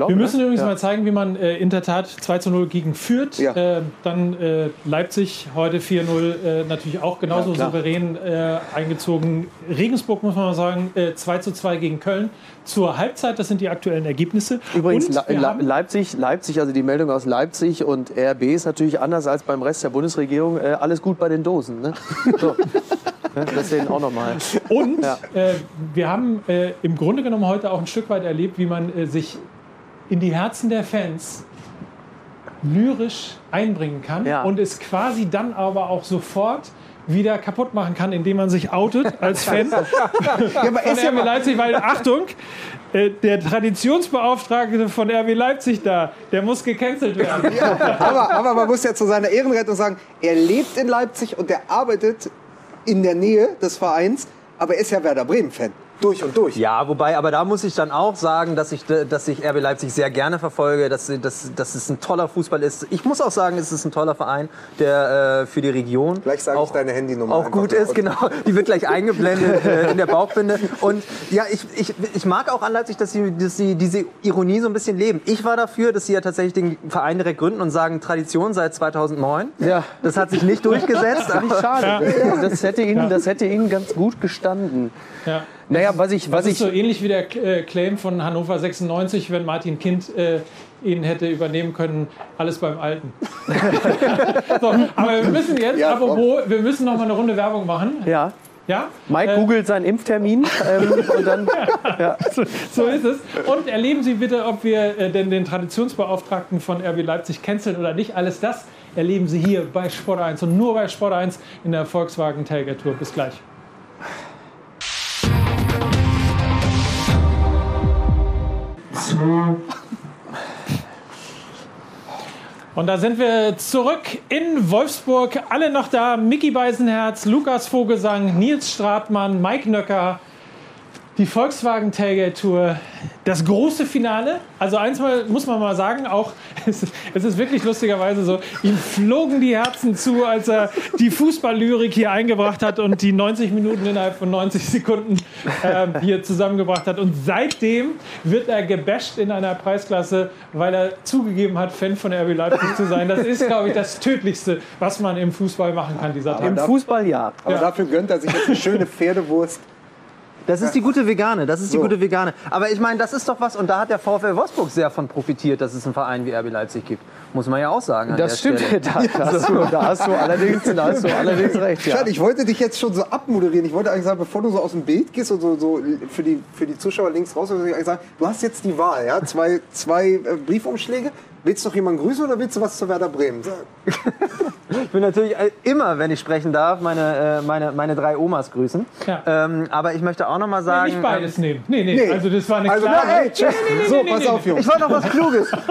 Glaube, Wir müssen ne? übrigens ja. mal zeigen, wie man äh, in der Tat 2 zu 0 gegen Fürth, Ja. äh, dann äh, Leipzig heute 4-0 äh, natürlich auch genauso Ja, souverän äh, eingezogen. Regensburg muss man mal sagen, äh, 2 zu 2 gegen Köln. Zur Halbzeit, das sind die aktuellen Ergebnisse. Übrigens, Le Leipzig, Leipzig, also die Meldung aus Leipzig und RB ist natürlich anders als beim Rest der Bundesregierung. Äh, alles gut bei den Dosen. Ne? So. Ne, das sehen auch nochmal. Und Ja. äh, wir haben äh, im Grunde genommen heute auch ein Stück weit erlebt, wie man äh, sich in die Herzen der Fans lyrisch einbringen kann Ja. und es quasi dann aber auch sofort wieder kaputt machen kann, indem man sich outet als Fan Ja, aber von ist ja RB mal, Leipzig, weil Achtung, äh, der Traditionsbeauftragte von RB Leipzig da, der muss gecancelt werden. aber, aber man muss ja zu seiner Ehrenrettung sagen, er lebt in Leipzig und er arbeitet in der Nähe des Vereins, aber er ist ja Werder Bremen-Fan. Durch und durch. Ja, wobei, aber da muss ich dann auch sagen, dass ich, dass ich RB Leipzig sehr gerne verfolge, dass, dass, dass es ein toller Fußball ist. Ich muss auch sagen, es ist ein toller Verein, der äh, für die Region Gleich sage ich auch, deine Handynummer. auch gut ist, genau. Die wird gleich eingeblendet äh, in der Bauchbinde. Und ja, ich, ich, ich mag auch an Leipzig, dass sie, dass sie diese Ironie so ein bisschen leben. Ich war dafür, dass sie ja tatsächlich den Verein direkt gründen und sagen Tradition seit 2009. Ja. Das hat sich nicht durchgesetzt. Ich aber- schade. Das, hätte ihnen, das hätte ihnen ganz gut gestanden. Ja. Naja, was ich, was Das ist so ich, ähnlich wie der äh, Claim von Hannover 96, wenn Martin Kind äh, ihn hätte übernehmen können, alles beim Alten. so, aber wir müssen jetzt, Ja, apropos, wir müssen noch mal eine Runde Werbung machen. ja, Ja? Mike Äh, googelt seinen Impftermin ähm, und dann, ja. So, so ist es. Und erleben Sie bitte, ob wir äh, denn den Traditionsbeauftragten von RB Leipzig canceln oder nicht. Alles das erleben Sie hier bei Sport 1 und nur bei Sport 1 in der Volkswagen Tailgate Tour. Bis gleich. Und da sind wir zurück in Wolfsburg. Alle noch da. Mickey Beisenherz, Lukas Vogelsang, Nils Stratmann, Mike Nöcker. Die Volkswagen Tailgate Tour, das große Finale. Also eins mal, muss man mal sagen, auch es ist, es ist wirklich lustigerweise so, ihm flogen die Herzen zu, als er die Fußballlyrik hier eingebracht hat und die 90 Minuten innerhalb von 90 Sekunden äh, hier zusammengebracht hat. Und seitdem wird er gebasht in einer Preisklasse, weil er zugegeben hat, Fan von RB Leipzig zu sein. Das ist, glaube ich, das Tödlichste, was man im Fußball machen kann dieser Tag. im Fußball ja. Aber Ja. dafür gönnt er sich jetzt eine schöne Pferdewurst. Das ist die gute Vegane, das ist die So. gute Vegane. Aber ich meine, das ist doch was, und da hat der VfL Wolfsburg sehr von profitiert, dass es einen Verein wie RB Leipzig gibt. Muss man ja auch sagen. Das stimmt. Da, da, hast du, da, hast du allerdings, da hast du allerdings recht. Ja. Schade, ich wollte dich jetzt schon so abmoderieren. Ich wollte eigentlich sagen, bevor du so aus dem Bild gehst und so, so für, die, für die Zuschauer links raus, ich eigentlich sagen, du hast jetzt die Wahl. Ja? Zwei, zwei äh, Briefumschläge. Willst du noch jemanden grüßen oder willst du was zu Werder Bremen sagen? Ich will natürlich äh, immer, wenn ich sprechen darf, meine, äh, meine, meine drei Omas grüßen. Ja. Ähm, aber ich möchte auch noch mal sagen. nicht beides nehmen. Nee, nee, Nee. also das war eine Also, klare... na, ey, tschüss. so, pass auf, ähm, Jungs. ich wollte noch was Kluges.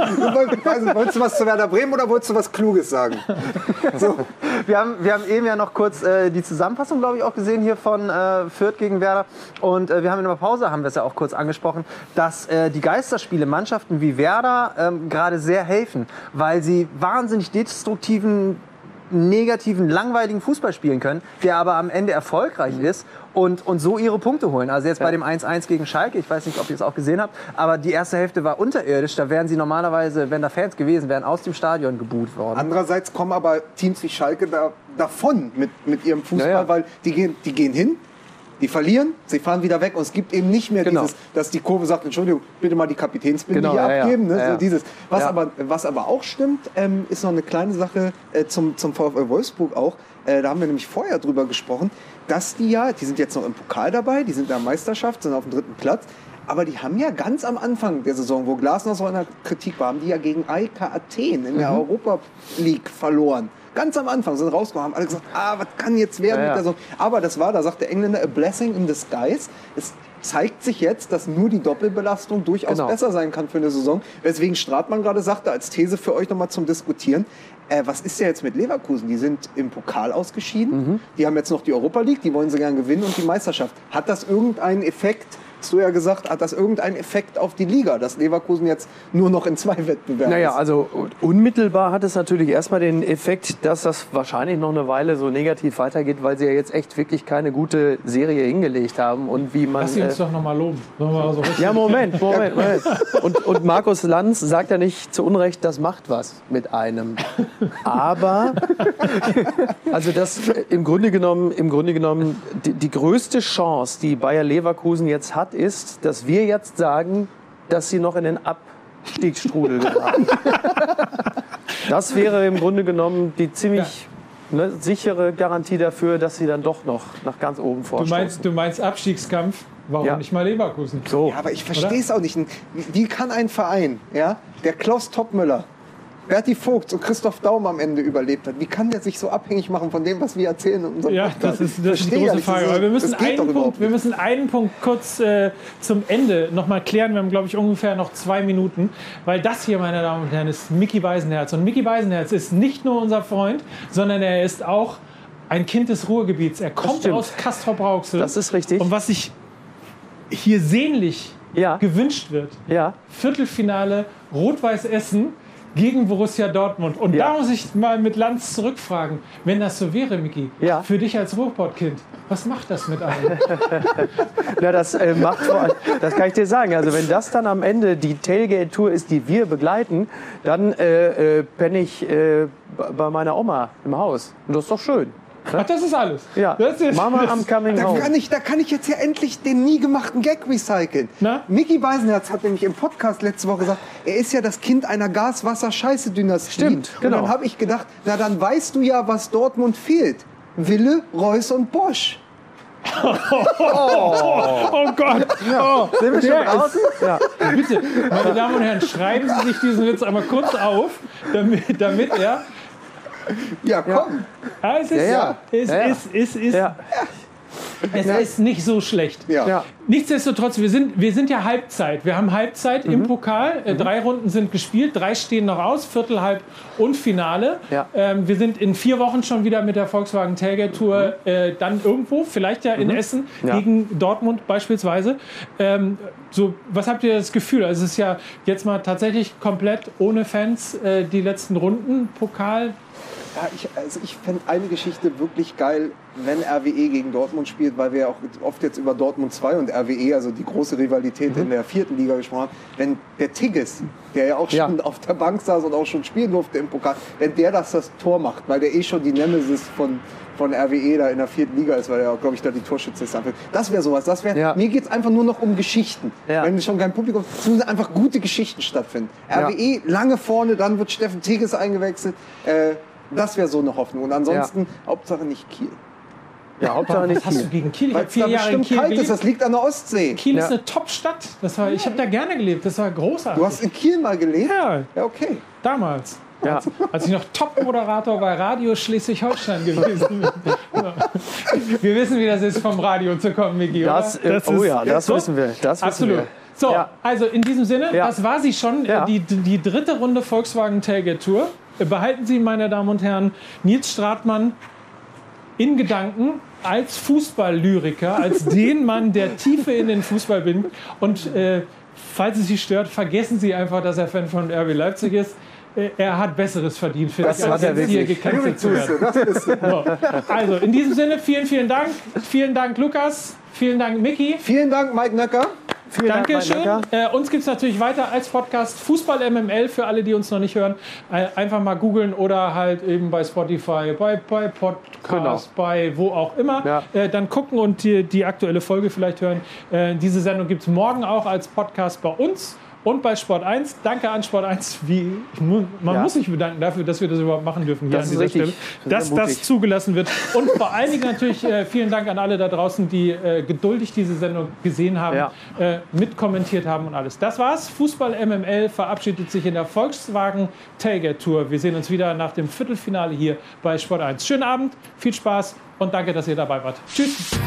Also, wolltest du was zu Werder Bremen oder wolltest du was Kluges sagen? Wir haben, wir haben eben ja noch kurz äh, die Zusammenfassung, glaube ich, auch gesehen hier von äh, Fürth gegen Werder. Und äh, wir haben in der Pause, haben wir es ja auch kurz angesprochen, dass äh, die Geisterspiele Mannschaften wie Werder ähm, gerade sehr helfen, weil sie wahnsinnig destruktiven negativen, langweiligen Fußball spielen können, der aber am Ende erfolgreich ist und, und so ihre Punkte holen. Also jetzt bei dem 1-1 gegen Schalke, ich weiß nicht, ob ihr es auch gesehen habt, aber die erste Hälfte war unterirdisch. Da wären sie normalerweise, wenn da Fans gewesen wären, aus dem Stadion geboot worden. Andererseits kommen aber Teams wie Schalke da, davon mit, mit ihrem Fußball, Ja, ja. weil die gehen, die gehen hin, die verlieren, sie fahren wieder weg und es gibt eben nicht mehr Genau. dieses, dass die Kurve sagt, Entschuldigung, bitte mal die Kapitänsbinde Genau, hier ja, abgeben. Ne? Ja, So dieses. Was, Ja. aber, was aber auch stimmt, ähm, ist noch eine kleine Sache äh, zum, zum VfL Wolfsburg auch. Äh, da haben wir nämlich vorher drüber gesprochen, dass die ja, die sind jetzt noch im Pokal dabei, die sind in der Meisterschaft, sind auf dem dritten Platz. Aber die haben ja ganz am Anfang der Saison, wo Glasner so in der Kritik war, haben die ja gegen AEK Athen in der Mhm. Europa League verloren. Ganz am Anfang sind rausgekommen, haben alle gesagt, ah, was kann jetzt werden Ja, mit der Saison? Aber das war, da sagt der Engländer, a blessing in disguise. Es zeigt sich jetzt, dass nur die Doppelbelastung durchaus Genau. besser sein kann für eine Saison. Weswegen Stratmann gerade sagte, als These für euch nochmal zum Diskutieren, äh, was ist ja jetzt mit Leverkusen? Die sind im Pokal ausgeschieden. Mhm. Die haben jetzt noch die Europa League, die wollen sie gern gewinnen und die Meisterschaft. Hat das irgendeinen Effekt? Hast du ja gesagt, hat das irgendeinen Effekt auf die Liga, dass Leverkusen jetzt nur noch in zwei Wettbewerben Naja, ist? also unmittelbar hat es natürlich erstmal den Effekt, dass das wahrscheinlich noch eine Weile so negativ weitergeht, weil sie ja jetzt echt wirklich keine gute Serie hingelegt haben und wie man. Lass sie uns äh, doch noch mal loben. So richtig- ja, Moment, Moment, Moment. Und, und Markus Lanz sagt ja nicht zu Unrecht, das macht was mit einem. Aber, also das äh, im Grunde genommen, im Grunde genommen die, die größte Chance, die Bayer Leverkusen jetzt hat, ist, dass wir jetzt sagen, dass sie noch in den Abstiegsstrudel geraten. Das wäre im Grunde genommen die ziemlich ne, sichere Garantie dafür, dass sie dann doch noch nach ganz oben Du vorstoßen. meinst, du meinst Abstiegskampf? Warum Ja. nicht mal Leverkusen? So. Ja, aber ich verstehe es auch nicht. Wie kann ein Verein, ja, der Klaus Toppmüller, Berti Vogt und Christoph Daum am Ende überlebt hat, wie kann der sich so abhängig machen von dem, was wir erzählen in unserem Ja, Podcast? das ist, das ist die ja große nicht. Frage. Das ist- Aber wir müssen, einen Punkt, wir müssen einen Punkt kurz äh, zum Ende noch mal klären. Wir haben, glaube ich, ungefähr noch zwei Minuten. Weil das hier, meine Damen und Herren, ist Mickey Beisenherz. Und Mickey Beisenherz ist nicht nur unser Freund, sondern er ist auch ein Kind des Ruhrgebiets. Er kommt aus Castrop-Rauxel. Das ist richtig. Und was sich hier sehnlich gewünscht wird, Ja. Viertelfinale Rot-Weiß Essen gegen Borussia Dortmund. Und Ja. da muss ich mal mit Lanz zurückfragen, wenn das so wäre, Miki, Ja. für dich als Ruhrpottkind, was macht das mit einem? Na, das äh, macht vor allem, das kann ich dir sagen. Also wenn das dann am Ende die Tailgate-Tour ist, die wir begleiten, dann äh, äh, penne ich äh, bei- bei meiner Oma im Haus. Und das ist doch schön. Ach, das ist alles. Ja. Das ist, Mama das, am Coming Da Home. kann, ich, da kann ich jetzt ja endlich den nie gemachten Gag recyceln. Na? Mickey Beisenherz hat nämlich im Podcast letzte Woche gesagt, er ist ja das Kind einer Gas-Wasser-Scheiße-Dynastie. Stimmt, genau. Und dann habe ich gedacht, na dann weißt du ja, was Dortmund fehlt. Wille, Reus und Bosch. Oh Gott! Oh, Sind wir schon ist- Ja. Bitte, meine Damen und Herren, schreiben Sie sich diesen Witz einmal kurz auf, damit, damit er. Ja, komm. Ja, es ist, Ja, ja. Es Ja, ja. ist, es ist, Ja. es ist nicht so schlecht. Ja. Ja. Nichtsdestotrotz, wir sind, wir sind ja Halbzeit. Wir haben Halbzeit Mhm. im Pokal. Äh, Drei Runden sind gespielt, drei stehen noch aus, Viertel, Halb und Finale. Ja. Ähm, wir sind in vier Wochen schon wieder mit der Volkswagen Tailgate Tour äh, dann irgendwo, vielleicht ja in Essen, Mhm. Ja. gegen Dortmund beispielsweise. Ähm, so, was habt ihr das Gefühl? Also es ist ja jetzt mal tatsächlich komplett ohne Fans äh, die letzten Runden. Pokal, Ja, ich, also ich fände eine Geschichte wirklich geil, wenn RWE gegen Dortmund spielt, weil wir ja auch oft jetzt über Dortmund 2 und RWE, also die große Rivalität Mhm. in der vierten Liga gesprochen haben. Wenn der Tigges, der ja auch Ja. schon auf der Bank saß und auch schon spielen durfte im Pokal, wenn der das, das Tor macht, weil der eh schon die Nemesis von, von RWE da in der vierten Liga ist, weil er glaube ich, da die Torschütze ist. Das wäre sowas. Das wär, Ja. Mir geht es einfach nur noch um Geschichten. Ja. Wenn schon kein Publikum, es müssen einfach gute Geschichten stattfinden. Ja. RWE lange vorne, dann wird Steffen Tigges eingewechselt. Äh, das wäre so eine Hoffnung. Und ansonsten, Hauptsache nicht Kiel. Ja, Hauptsache nicht was hast du gegen Kiel? Ich Weil habe es vier da Jahre in bestimmt Kiel kalt ist, das liegt an der Ostsee. Kiel Ja. ist eine Top-Stadt. Das war, ich habe da gerne gelebt. Das war großartig. Du hast in Kiel mal gelebt? ja, Ja, okay. damals. Ja. Als ich noch Top-Moderator bei Radio Schleswig-Holstein gewesen bin. Wir wissen, wie das ist, vom Radio zu kommen, Miki. Das, oder? äh, oh ja, das so? wissen wir. Das wissen Absolut. wir. So, Ja. also in diesem Sinne, Ja. das war sie schon, Ja. die, die dritte Runde Volkswagen Tailgate Tour. Behalten Sie, meine Damen und Herren, Nils Stratmann in Gedanken als Fußballlyriker, als den Mann, der Tiefe in den Fußball bindet. Und äh, falls es Sie stört, vergessen Sie einfach, dass er Fan von RB Leipzig ist. äh, er hat Besseres verdient, finde Das ich, als er jetzt hier gecancelt zu werden. Also in diesem Sinne, vielen, vielen Dank. Vielen Dank, Lukas. Vielen Dank, Micky. Vielen Dank, Mike Nöcker. Vielen Dank, Dankeschön. Nöcker. Äh, uns gibt es natürlich weiter als Podcast Fußball MML für alle, die uns noch nicht hören. Äh, einfach mal googeln oder halt eben bei Spotify, bei, bei Podcast, bei wo auch immer. Ja. Äh, dann gucken und die, die aktuelle Folge vielleicht hören. Äh, diese Sendung gibt es morgen auch als Podcast bei uns. Und bei Sport 1, danke an Sport 1. Wie, mu man Ja. muss sich bedanken dafür, dass wir das überhaupt machen dürfen hier Das an dieser richtig. Stelle. Dass das zugelassen wird. Und vor allen Dingen natürlich äh, vielen Dank an alle da draußen, die äh, geduldig diese Sendung gesehen haben, Ja. äh, mitkommentiert haben und alles. Das war's. Fußball MML verabschiedet sich in der Volkswagen Tailgate Tour. Wir sehen uns wieder nach dem Viertelfinale hier bei Sport 1. Schönen Abend, viel Spaß und danke, dass ihr dabei wart. Tschüss.